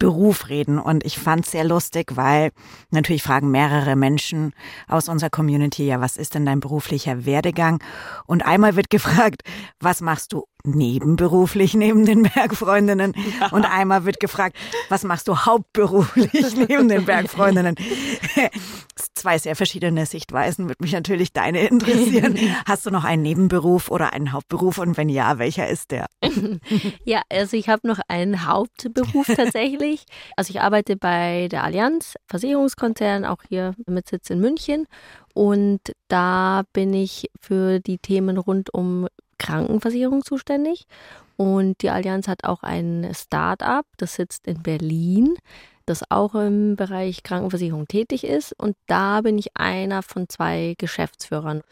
Beruf reden. Und ich fand es sehr lustig, weil natürlich fragen mehrere Menschen aus unserer Community, ja, was ist denn dein beruflicher Werdegang? Und einmal wird gefragt, was machst du nebenberuflich neben den Bergfreundinnen ja. und einmal wird gefragt, was machst du hauptberuflich neben den Bergfreundinnen? Zwei sehr verschiedene Sichtweisen, würde mich natürlich deine interessieren. Hast du noch einen Nebenberuf oder einen Hauptberuf und wenn ja, welcher ist der? Ja, also ich habe noch einen Hauptberuf tatsächlich. Also ich arbeite bei der Allianz, Versicherungskonzern, auch hier mit Sitz in München und da bin ich für die Themen rund um Krankenversicherung zuständig. Und die Allianz hat auch ein Start-up, das sitzt in Berlin, das auch im Bereich Krankenversicherung tätig ist. Und da bin ich einer von zwei Geschäftsführern.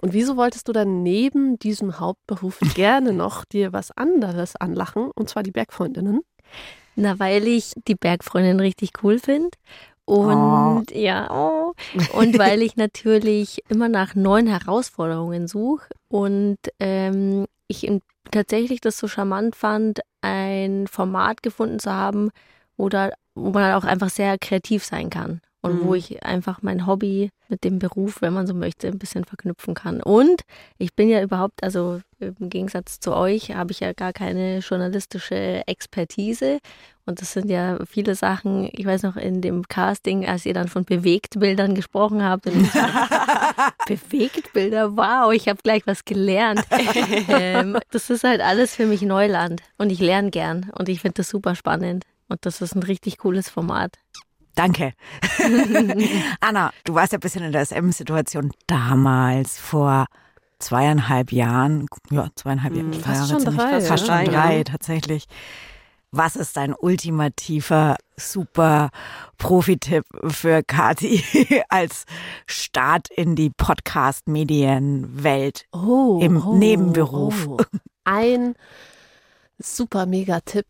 Und wieso wolltest du dann neben diesem Hauptberuf gerne noch dir was anderes anlachen, und zwar die Bergfreundinnen? Na, weil ich die Bergfreundin richtig cool finde und oh. ja, oh. und weil ich natürlich immer nach neuen Herausforderungen suche und ähm, ich tatsächlich das so charmant fand, ein Format gefunden zu haben, wo, da, wo man auch einfach sehr kreativ sein kann und mhm. wo ich einfach mein Hobby mit dem Beruf, wenn man so möchte, ein bisschen verknüpfen kann. Und ich bin ja überhaupt, also im Gegensatz zu euch, habe ich ja gar keine journalistische Expertise. Und das sind ja viele Sachen, ich weiß noch in dem Casting, als ihr dann von Bewegtbildern gesprochen habt. Bewegtbilder, wow, ich habe gleich was gelernt. ähm, das ist halt alles für mich Neuland und ich lerne gern und ich finde das super spannend. Und das ist ein richtig cooles Format. Danke. Anna, du warst ja ein bisschen in der SM-Situation damals vor zweieinhalb Jahren. Ja, zweieinhalb Jahre. Fast schon drei. Fast schon drei, tatsächlich. Was ist dein ultimativer super Profi-Tipp für Kati als Start in die Podcast-Medienwelt oh, im oh, Nebenberuf? Oh. Ein super mega Tipp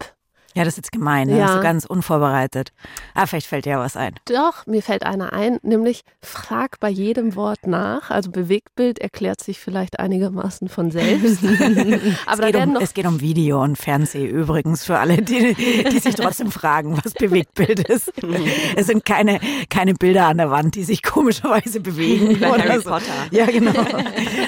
ja, das ist jetzt gemein, ne? ja. so ganz unvorbereitet. Ah, vielleicht fällt dir ja was ein. Doch, mir fällt einer ein, nämlich frag bei jedem Wort nach. Also Bewegtbild erklärt sich vielleicht einigermaßen von selbst. Aber es, geht um, es geht um Video und Fernseh übrigens für alle, die, die sich trotzdem fragen, was Bewegtbild ist. es sind keine, keine Bilder an der Wand, die sich komischerweise bewegen. Bei Harry so. Potter. Ja, genau.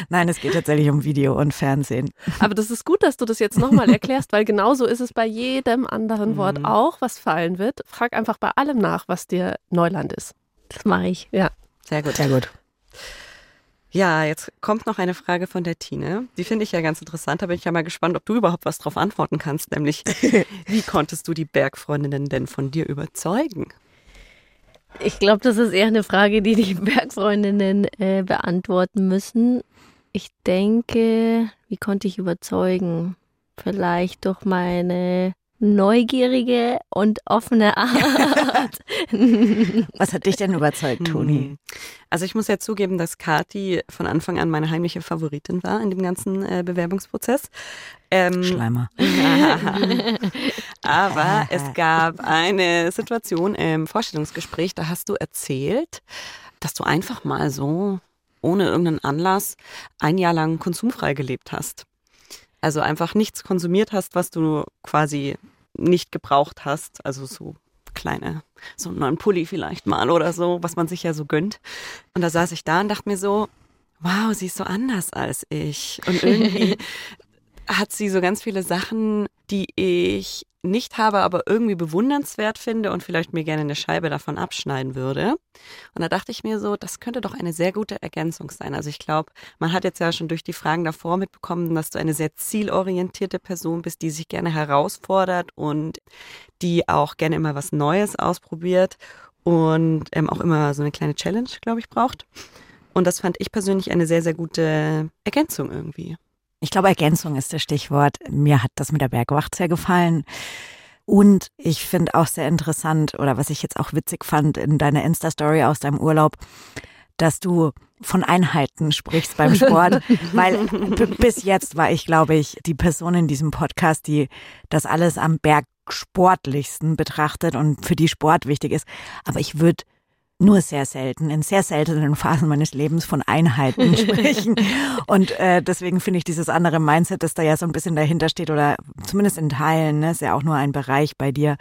Nein, es geht tatsächlich um Video und Fernsehen. Aber das ist gut, dass du das jetzt nochmal erklärst, weil genauso ist es bei jedem anderen mhm. Wort auch, was fallen wird. Frag einfach bei allem nach, was dir Neuland ist. Das mache ich. Ja. Sehr gut. Sehr gut. Ja, jetzt kommt noch eine Frage von der Tine. Die finde ich ja ganz interessant. Da bin ich ja mal gespannt, ob du überhaupt was drauf antworten kannst. Nämlich, wie konntest du die Bergfreundinnen denn von dir überzeugen? Ich glaube, das ist eher eine Frage, die die Bergfreundinnen äh, beantworten müssen. Ich denke, wie konnte ich überzeugen? Vielleicht durch meine neugierige und offene Art. Was hat dich denn überzeugt, Toni? Hm. Also ich muss ja zugeben, dass Kati von Anfang an meine heimliche Favoritin war in dem ganzen äh, Bewerbungsprozess. Ähm, Schleimer. aber es gab eine Situation im Vorstellungsgespräch, da hast du erzählt, dass du einfach mal so ohne irgendeinen Anlass ein Jahr lang konsumfrei gelebt hast. Also einfach nichts konsumiert hast, was du quasi nicht gebraucht hast. Also so kleine, so einen neuen Pulli vielleicht mal oder so, was man sich ja so gönnt. Und da saß ich da und dachte mir so, wow, sie ist so anders als ich. Und irgendwie hat sie so ganz viele Sachen, die ich nicht habe, aber irgendwie bewundernswert finde und vielleicht mir gerne eine Scheibe davon abschneiden würde. Und da dachte ich mir so, das könnte doch eine sehr gute Ergänzung sein. Also ich glaube, man hat jetzt ja schon durch die Fragen davor mitbekommen, dass du eine sehr zielorientierte Person bist, die sich gerne herausfordert und die auch gerne immer was Neues ausprobiert und ähm, auch immer so eine kleine Challenge, glaube ich, braucht. Und das fand ich persönlich eine sehr, sehr gute Ergänzung irgendwie. Ich glaube, Ergänzung ist das Stichwort. Mir hat das mit der Bergwacht sehr gefallen. Und ich finde auch sehr interessant, oder was ich jetzt auch witzig fand in deiner Insta-Story aus deinem Urlaub, dass du von Einheiten sprichst beim Sport, weil bis jetzt war ich, glaube ich, die Person in diesem Podcast, die das alles am Berg sportlichsten betrachtet und für die Sport wichtig ist. Aber ich würde nur sehr selten, in sehr seltenen Phasen meines Lebens von Einheiten sprechen. Und äh, deswegen finde ich dieses andere Mindset, das da ja so ein bisschen dahinter steht, oder zumindest in Teilen, ne, ist ja auch nur ein Bereich bei dir.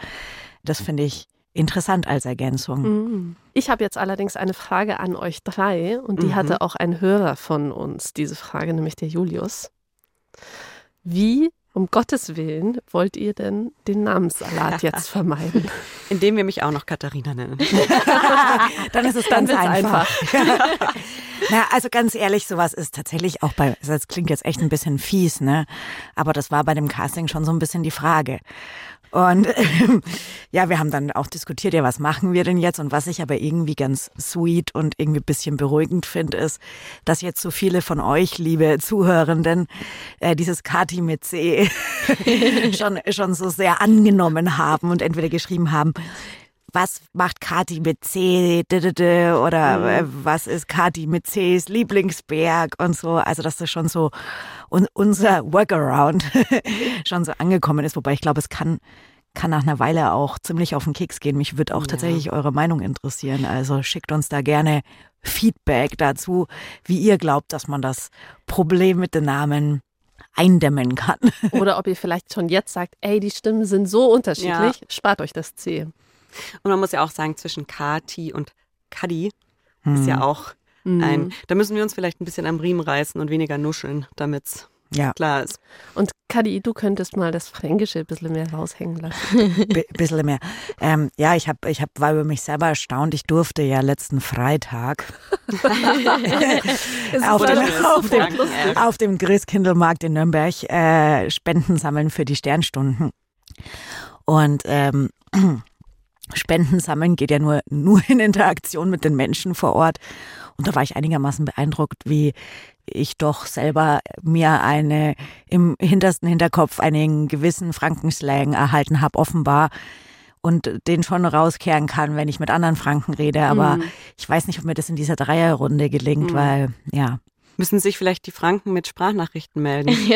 Das finde ich interessant als Ergänzung. Mhm. Ich habe jetzt allerdings eine Frage an euch drei und die mhm. hatte auch ein Hörer von uns, diese Frage, nämlich der Julius. Wie um Gottes Willen wollt ihr denn den Namenssalat jetzt vermeiden? Indem wir mich auch noch Katharina nennen. Dann ist es Dann ganz wird's einfach. Na, also ganz ehrlich, sowas ist tatsächlich auch bei, das klingt jetzt echt ein bisschen fies, ne? Aber das war bei dem Casting schon so ein bisschen die Frage. Und ähm, ja, wir haben dann auch diskutiert, ja, was machen wir denn jetzt? Und was ich aber irgendwie ganz sweet und irgendwie bisschen beruhigend finde, ist, dass jetzt so viele von euch, liebe Zuhörenden, äh, dieses Kati mit C schon, schon so sehr angenommen haben und entweder geschrieben haben, was macht Kati mit C oder äh, was ist Kati mit Cs Lieblingsberg und so. Also dass das schon so un unser Workaround schon so angekommen ist. Wobei ich glaube, es kann kann nach einer Weile auch ziemlich auf den Keks gehen. Mich würde auch Ja. tatsächlich eure Meinung interessieren. Also schickt uns da gerne Feedback dazu, wie ihr glaubt, dass man das Problem mit den Namen eindämmen kann. Oder ob ihr vielleicht schon jetzt sagt, ey, die Stimmen sind so unterschiedlich, spart euch das C. Und man muss ja auch sagen, zwischen Kati und Kadi ist ja auch Mhm. ein. Da müssen wir uns vielleicht ein bisschen am Riemen reißen und weniger nuscheln, damit's Ja, klar ist. Und Kadi, du könntest mal das Fränkische ein bisschen mehr raushängen lassen. bi- bisschen mehr. Ähm, ja, ich hab, ich hab, war über mich selber erstaunt. Ich durfte ja letzten Freitag auf, dem, auf, dem, auf dem Christkindlmarkt in Nürnberg äh, Spenden sammeln für die Sternstunden. Und ähm, Spenden sammeln geht ja nur, nur in Interaktion mit den Menschen vor Ort. Und da war ich einigermaßen beeindruckt, wie ich doch selber mir eine im hintersten Hinterkopf einen gewissen Frankenslang erhalten habe, offenbar. Und den schon rauskehren kann, wenn ich mit anderen Franken rede. Aber ich weiß nicht, ob mir das in dieser Dreierrunde gelingt, Mhm. weil, ja, Müssen sich vielleicht die Franken mit Sprachnachrichten melden.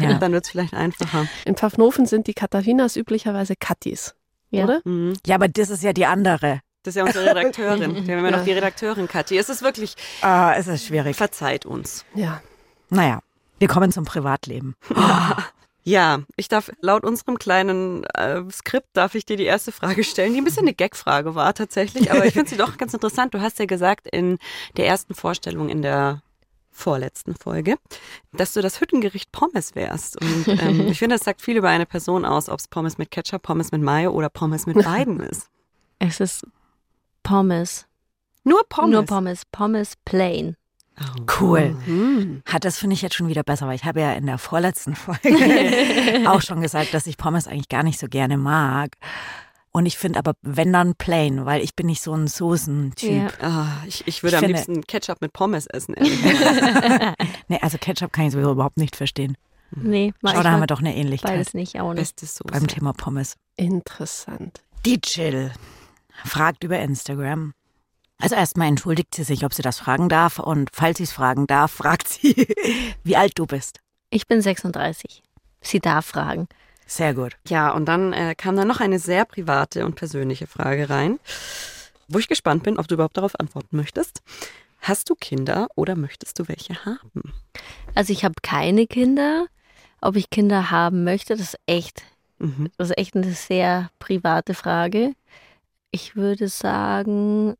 ja. Dann wird's vielleicht einfacher. In Pfaffenhofen sind die Katharinas üblicherweise Katis, Ja. oder? Mhm. Ja, aber das ist ja die andere. Das ist ja unsere Redakteurin. Wir haben ja noch die Redakteurin, Kathi. Es ist wirklich, Ah, es ist schwierig. verzeiht uns. Ja. Naja, wir kommen zum Privatleben. Ja, ich darf laut unserem kleinen äh, Skript darf ich dir die erste Frage stellen, die ein bisschen eine Gagfrage war tatsächlich, aber ich finde sie doch ganz interessant. Du hast ja gesagt in der ersten Vorstellung in der vorletzten Folge, dass du das Hüttengericht Pommes wärst. Und ähm, ich finde, das sagt viel über eine Person aus, ob es Pommes mit Ketchup, Pommes mit Mayo oder Pommes mit beiden ist. Es ist Pommes. Nur Pommes. Nur Pommes. Pommes plain. Oh. Cool. Mhm. Hat das finde ich jetzt schon wieder besser, weil ich habe ja in der vorletzten Folge auch schon gesagt, dass ich Pommes eigentlich gar nicht so gerne mag. Und ich finde aber, wenn dann plain, weil ich bin nicht so ein Soßen-Typ. Ja. Ah, ich, ich würde Ich am finde- liebsten Ketchup mit Pommes essen. Nee, also Ketchup kann ich sowieso überhaupt nicht verstehen. Nee, mag Schau, ich da haben wir doch eine Ähnlichkeit beides nicht, auch nicht. Bestes Soße. beim Thema Pommes. Interessant. Die Chill fragt über Instagram. Also erstmal entschuldigt sie sich, ob sie das fragen darf. Und falls sie es fragen darf, fragt sie, wie alt du bist. Ich bin 36. Sie darf fragen. Sehr gut. Ja, und dann äh, kam da noch eine sehr private und persönliche Frage rein, wo ich gespannt bin, ob du überhaupt darauf antworten möchtest. Hast du Kinder oder möchtest du welche haben? Also ich habe keine Kinder. Ob ich Kinder haben möchte, das ist echt, Mhm. das ist echt eine sehr private Frage. Ich würde sagen,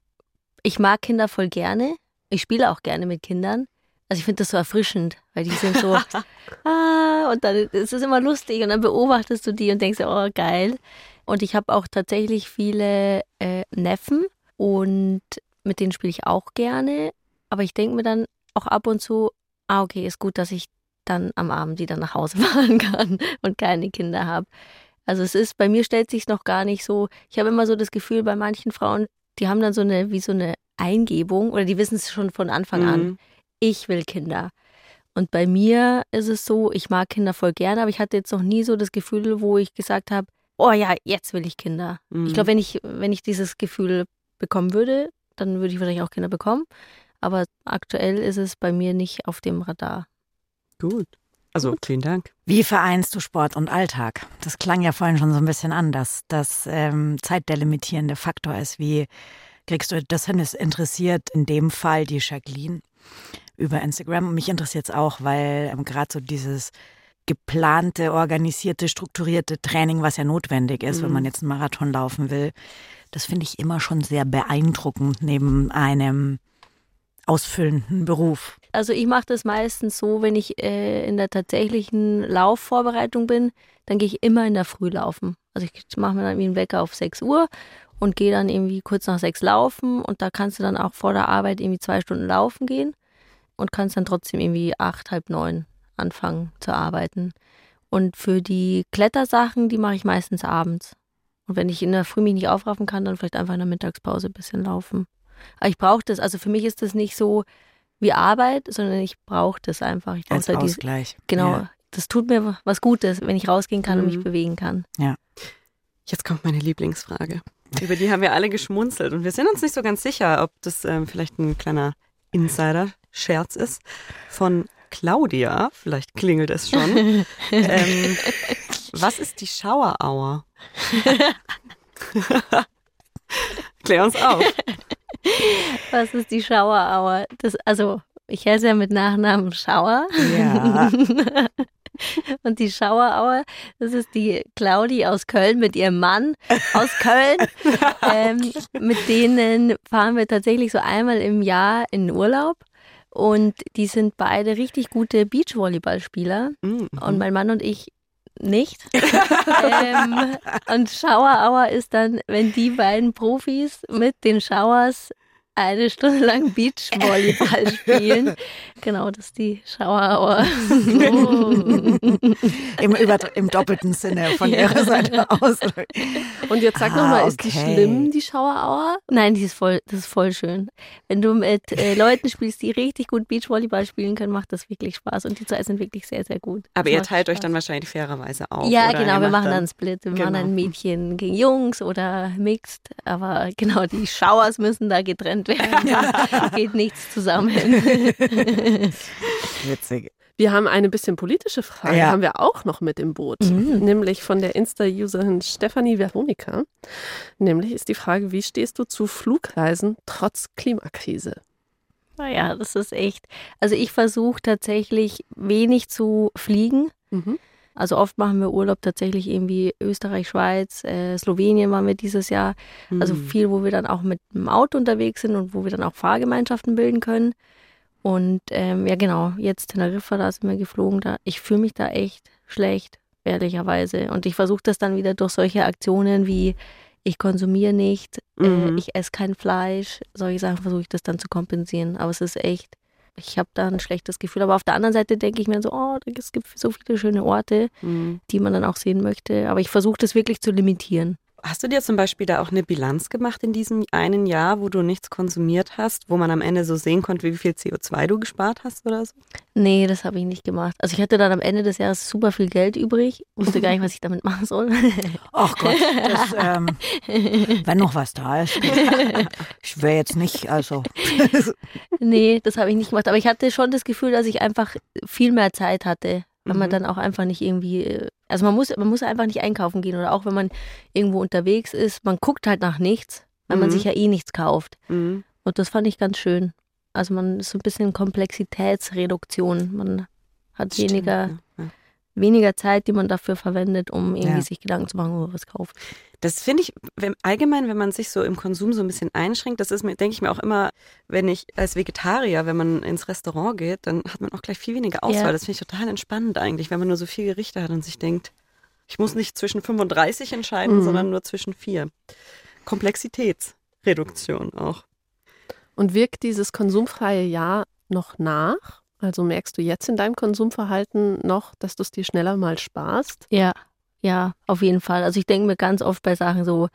ich mag Kinder voll gerne. Ich spiele auch gerne mit Kindern. Also ich finde das so erfrischend, weil die sind so, ah, und dann ist es immer lustig und dann beobachtest du die und denkst, oh, geil. Und ich habe auch tatsächlich viele äh, Neffen und mit denen spiele ich auch gerne. Aber ich denke mir dann auch ab und zu, ah, okay, ist gut, dass ich dann am Abend wieder nach Hause fahren kann und keine Kinder habe. Also es ist, bei mir stellt sich noch gar nicht so, ich habe immer so das Gefühl, bei manchen Frauen, die haben dann so eine, wie so eine Eingebung oder die wissen es schon von Anfang an, Mhm. Ich will Kinder. Und bei mir ist es so, ich mag Kinder voll gerne, aber ich hatte jetzt noch nie so das Gefühl, wo ich gesagt habe, oh ja, jetzt will ich Kinder. Mhm. Ich glaube, wenn ich, wenn ich dieses Gefühl bekommen würde, dann würde ich wahrscheinlich auch Kinder bekommen. Aber aktuell ist es bei mir nicht auf dem Radar. Gut. Also, vielen Dank. Wie vereinst du Sport und Alltag? Das klang ja vorhin schon so ein bisschen an, dass das ähm, zeitdelimitierende Faktor ist. Wie kriegst du das hin? Es interessiert in dem Fall die Jacqueline über Instagram. Mich interessiert es auch, weil ähm, gerade so dieses geplante, organisierte, strukturierte Training, was ja notwendig ist, wenn Mhm. man jetzt einen Marathon laufen will, das finde ich immer schon sehr beeindruckend neben einem ausfüllenden Beruf. also ich mache das meistens so, wenn ich äh, in der tatsächlichen Laufvorbereitung bin, dann gehe ich immer in der Früh laufen. Also ich mache mir dann wie einen Wecker auf 6 Uhr und gehe dann irgendwie kurz nach sechs laufen und da kannst du dann auch vor der Arbeit irgendwie zwei Stunden laufen gehen und kannst dann trotzdem irgendwie acht, halb neun anfangen zu arbeiten. Und für die Klettersachen, die mache ich meistens abends. Und wenn ich in der Früh mich nicht aufraffen kann, dann vielleicht einfach in der Mittagspause ein bisschen laufen. Aber ich brauche das, also für mich ist das nicht so wie Arbeit, sondern ich brauche das einfach. Ich Als da diese- Ausgleich. Genau, Ja. das tut mir was Gutes, wenn ich rausgehen kann und Mhm. mich bewegen kann. Jetzt kommt meine Lieblingsfrage. Über die haben wir alle geschmunzelt und wir sind uns nicht so ganz sicher, ob das ähm, vielleicht ein kleiner Insider-Scherz ist. Von Claudia, vielleicht klingelt es schon. ähm, was ist die Schauerauer? Klär uns auf. Was ist die Schauerauer? Das, also, ich heiße ja mit Nachnamen Schauer. Ja. Und die Schauerauer, das ist die Claudi aus Köln mit ihrem Mann aus Köln. ähm, mit denen fahren wir tatsächlich so einmal im Jahr in Urlaub. Und die sind beide richtig gute Beachvolleyballspieler. Mhm. Und mein Mann und ich nicht. ähm, und Schauerauer ist dann, wenn die beiden Profis mit den Schauers eine Stunde lang Beachvolleyball spielen. Genau, das ist die Schauerauer. Im, über, Im doppelten Sinne von Ja. ihrer Seite aus. Und jetzt sag Ah, nochmal, ist die okay. schlimm, die Schauerauer? Nein, die ist voll, das ist voll schön. Wenn du mit äh, Leuten spielst, die richtig gut Beachvolleyball spielen können, macht das wirklich Spaß. Und die zwei sind wirklich sehr, sehr gut. Aber Das ihr teilt euch dann wahrscheinlich fairerweise auf. Ja, oder? genau, wir machen dann einen Split. Wir machen Genau. dann Mädchen gegen Jungs oder Mixed. Aber genau, die Showers müssen da getrennt werden. Geht nichts zusammen. Witzig. Wir haben eine bisschen politische Frage, Ja. haben wir auch noch mit im Boot. Mhm. Nämlich von der Insta-Userin Stefanie Veronika. Nämlich ist die Frage, wie stehst du zu Flugreisen trotz Klimakrise? Naja, das ist echt. Also ich versuche tatsächlich wenig zu fliegen. Mhm. Also oft machen wir Urlaub tatsächlich irgendwie Österreich, Schweiz, äh, Slowenien waren wir dieses Jahr. Also Hm. viel, wo wir dann auch mit dem Auto unterwegs sind und wo wir dann auch Fahrgemeinschaften bilden können. Und ähm, ja genau, jetzt Teneriffa, da sind wir geflogen. Da, ich fühle mich da echt schlecht, ehrlicherweise. Und ich versuche das dann wieder durch solche Aktionen wie ich konsumiere nicht, Mhm. äh, ich esse kein Fleisch, solche Sachen versuche ich das dann zu kompensieren. Aber es ist echt, ich habe da ein schlechtes Gefühl. Aber auf der anderen Seite denke ich mir so, oh, es gibt so viele schöne Orte, Hm. die man dann auch sehen möchte. Aber ich versuche das wirklich zu limitieren. Hast du dir zum Beispiel da auch eine Bilanz gemacht in diesem einen Jahr, wo du nichts konsumiert hast, wo man am Ende so sehen konnte, wie viel CO2 du gespart hast oder so? Nee, das habe ich nicht gemacht. Also ich hatte dann am Ende des Jahres super viel Geld übrig, wusste gar nicht, was ich damit machen soll. Ach Gott, das, ähm, wenn noch was da ist. Ich wäre jetzt nicht, also. nee, das habe ich nicht gemacht. Aber ich hatte schon das Gefühl, dass ich einfach viel mehr Zeit hatte, weil man Mhm. dann auch einfach nicht irgendwie, äh, also man muss, man muss einfach nicht einkaufen gehen oder auch wenn man irgendwo unterwegs ist, man guckt halt nach nichts, weil man Mhm. sich ja eh nichts kauft. Mhm. Und das fand ich ganz schön. Also man ist so ein bisschen Komplexitätsreduktion. Man hat Stimmt, weniger, ja. Weniger Zeit, die man dafür verwendet, um irgendwie Ja. sich Gedanken zu machen, wo man was kauft. Das finde ich wenn, allgemein, wenn man sich so im Konsum so ein bisschen einschränkt, das ist mir, denke ich mir auch immer, wenn ich als Vegetarier, wenn man ins Restaurant geht, dann hat man auch gleich viel weniger Auswahl. Ja. Das finde ich total entspannend eigentlich, wenn man nur so viele Gerichte hat und sich denkt, ich muss nicht zwischen 35 entscheiden, Mhm. sondern nur zwischen vier. Komplexitätsreduktion auch. Und wirkt dieses konsumfreie Jahr noch nach? Also merkst du jetzt in deinem Konsumverhalten noch, dass du es dir schneller mal sparst? Ja, ja, auf jeden Fall. Also ich denke mir ganz oft bei Sachen so,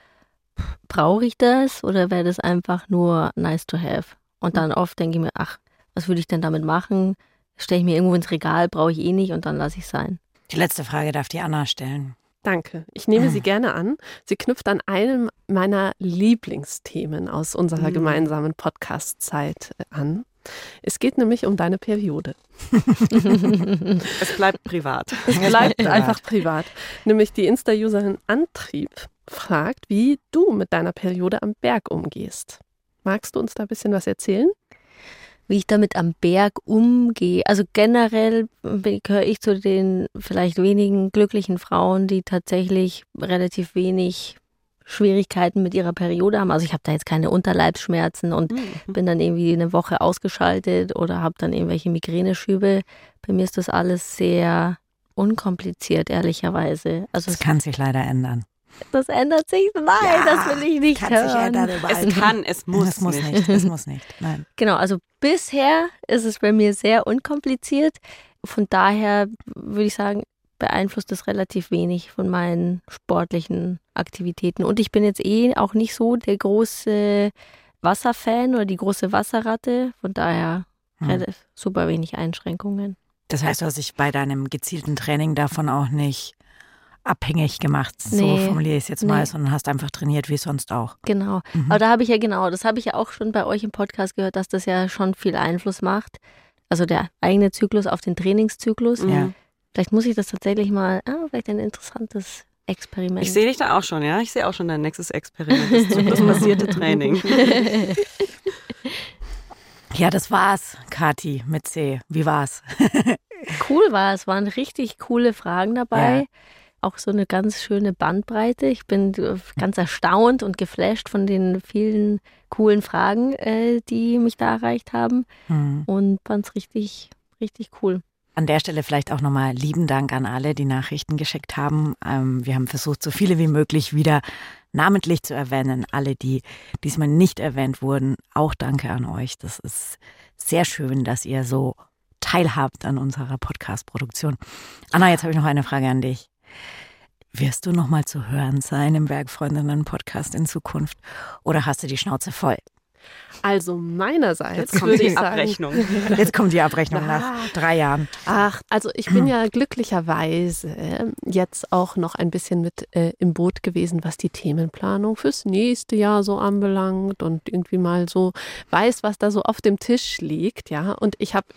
brauche ich das oder wäre das einfach nur nice to have? Und dann oft denke ich mir, ach, was würde ich denn damit machen? Stelle ich mir irgendwo ins Regal, brauche ich eh nicht und dann lasse ich es sein. Die letzte Frage darf die Anna stellen. Danke. Ich nehme Ah. sie gerne an. Sie knüpft an einem meiner Lieblingsthemen aus unserer Mhm. gemeinsamen Podcast-Zeit äh, an. Es geht nämlich um deine Periode. Es bleibt privat. Es bleibt privat. einfach privat. Nämlich die Insta-Userin Antrieb fragt, wie du mit deiner Periode am Berg umgehst. Magst du uns da ein bisschen was erzählen? Wie ich damit am Berg umgehe. Also generell gehöre ich zu den vielleicht wenigen glücklichen Frauen, die tatsächlich relativ wenig Schwierigkeiten mit ihrer Periode haben. Also ich habe da jetzt keine Unterleibsschmerzen und Mhm. bin dann irgendwie eine Woche ausgeschaltet oder habe dann irgendwelche Migräneschübe. Bei mir ist das alles sehr unkompliziert, ehrlicherweise. Also Das kann sich leider ändern. das ändert sich. Nein, Ja, das will ich nicht Kann sich hören. ändern überall. Es kann, es muss, es muss nicht. nicht. Es muss nicht. Nein. Genau, also bisher ist es bei mir sehr unkompliziert. Von daher würde ich sagen, beeinflusst es relativ wenig von meinen sportlichen Aktivitäten. Und ich bin jetzt eh auch nicht so der große Wasserfan oder die große Wasserratte. Von daher Hm. super wenig Einschränkungen. Das heißt, du hast dich bei deinem gezielten Training davon auch nicht abhängig gemacht. So Nee. formuliere ich es jetzt mal, Nee. sondern hast einfach trainiert wie sonst auch. Genau. Mhm. Aber da habe ich ja genau, das habe ich ja auch schon bei euch im Podcast gehört, dass das ja schon viel Einfluss macht. Also der eigene Zyklus auf den Trainingszyklus. Ja. Vielleicht muss ich das tatsächlich mal, ah, vielleicht ein interessantes Experiment. Ich sehe dich da auch schon, ja. Ich sehe auch schon dein nächstes Experiment, das zyklusbasierte Training. Ja, das war's, Kati mit C. Wie war's? cool war. Es waren richtig coole Fragen dabei. Ja. Auch so eine ganz schöne Bandbreite. Ich bin äh, ganz erstaunt und geflasht von den vielen coolen Fragen, äh, die mich da erreicht haben. Hm. Und fand es richtig, richtig cool. An der Stelle vielleicht auch nochmal lieben Dank an alle, die Nachrichten geschickt haben. Ähm, wir haben versucht, so viele wie möglich wieder namentlich zu erwähnen. Alle, die diesmal nicht erwähnt wurden, auch danke an euch. Das ist sehr schön, dass ihr so teilhabt an unserer Podcast-Produktion. Anna, jetzt habe ich noch eine Frage an dich. Wirst du nochmal zu hören sein im Bergfreundinnen-Podcast in Zukunft? Oder hast du die Schnauze voll? Also meinerseits Jetzt kommt die sagen, Abrechnung. Jetzt kommt die Abrechnung Na. nach drei Jahren. Ach, also ich bin ja glücklicherweise jetzt auch noch ein bisschen mit äh, im Boot gewesen, was die Themenplanung fürs nächste Jahr so anbelangt und irgendwie mal so weiß, was da so auf dem Tisch liegt, ja. Und ich habe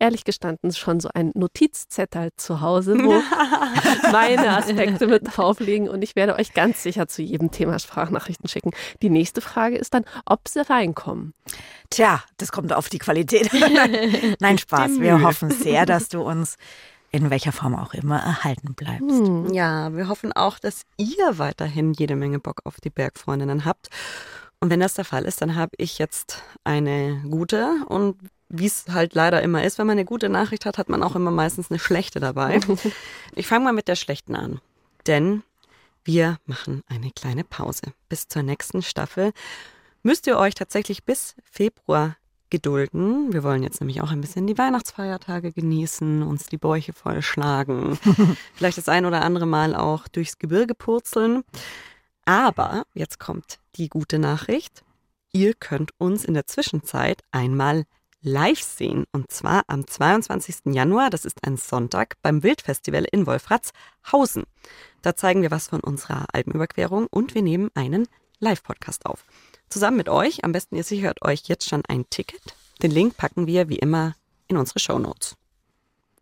ehrlich gestanden schon so ein Notizzettel zu Hause, wo meine Aspekte mit drauf liegen und ich werde euch ganz sicher zu jedem Thema Sprachnachrichten schicken. Die nächste Frage ist dann, ob sie reinkommen. Tja, das kommt auf die Qualität. Nein, Spaß. Wir hoffen sehr, dass du uns in welcher Form auch immer erhalten bleibst. Hm. Ja, wir hoffen auch, dass ihr weiterhin jede Menge Bock auf die Bergfreundinnen habt. Und wenn das der Fall ist, dann habe ich jetzt eine gute und wie es halt leider immer ist, wenn man eine gute Nachricht hat, hat man auch immer meistens eine schlechte dabei. Ich fange mal mit der schlechten an, denn wir machen eine kleine Pause. Bis zur nächsten Staffel müsst ihr euch tatsächlich bis Februar gedulden. Wir wollen jetzt nämlich auch ein bisschen die Weihnachtsfeiertage genießen, uns die Bäuche vollschlagen, vielleicht das ein oder andere Mal auch durchs Gebirge purzeln. Aber jetzt kommt die gute Nachricht. Ihr könnt uns in der Zwischenzeit einmal live sehen. Und zwar am 22. Januar, das ist ein Sonntag, beim Wildfestival in Wolfratshausen. Da zeigen wir was von unserer Alpenüberquerung und wir nehmen einen Live-Podcast auf. Zusammen mit euch, am besten ihr sichert euch jetzt schon ein Ticket. Den Link packen wir wie immer in unsere Show Notes.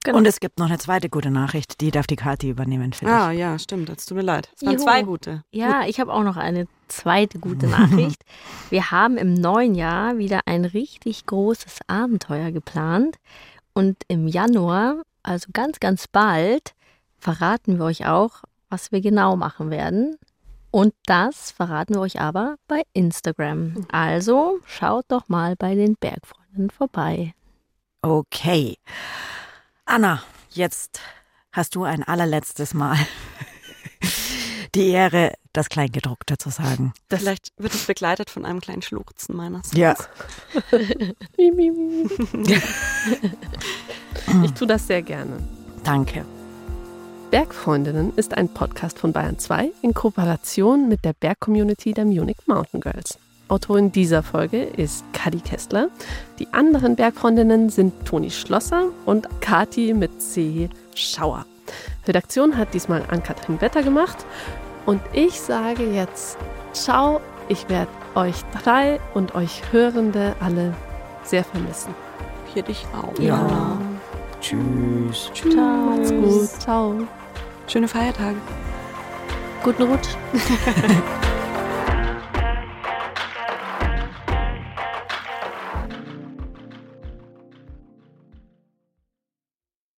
Genau. Und es gibt noch eine zweite gute Nachricht, die darf die Kati übernehmen für dich. Ah, ja, stimmt. Das tut mir leid. Es waren Juhu. zwei gute. Ja, ich habe auch noch eine zweite gute Nachricht. Wir haben im neuen Jahr wieder ein richtig großes Abenteuer geplant. Und im Januar, also ganz, ganz bald, verraten wir euch auch, was wir genau machen werden. Und das verraten wir euch aber bei Instagram. Also schaut doch mal bei den Bergfreunden vorbei. Okay. Anna, jetzt hast du ein allerletztes Mal die Ehre, das Kleingedruckte zu sagen. Vielleicht wird es begleitet von einem kleinen Schluchzen meines. Ja. Ich tue das sehr gerne. Danke. Bergfreundinnen ist ein Podcast von Bayern 2 in Kooperation mit der Bergcommunity der Munich Mountain Girls. Autorin dieser Folge ist Kadi Kessler. Die anderen Bergfreundinnen sind Toni Schlosser und Kati mit C. Schauer. Redaktion hat diesmal Ann-Kathrin Wetter gemacht. Und ich sage jetzt Ciao. Ich werde euch drei und euch Hörende alle sehr vermissen. Hier dich auch. Ja. Tschüss. Ciao. Macht's gut. Ciao. Schöne Feiertage. Guten Rutsch.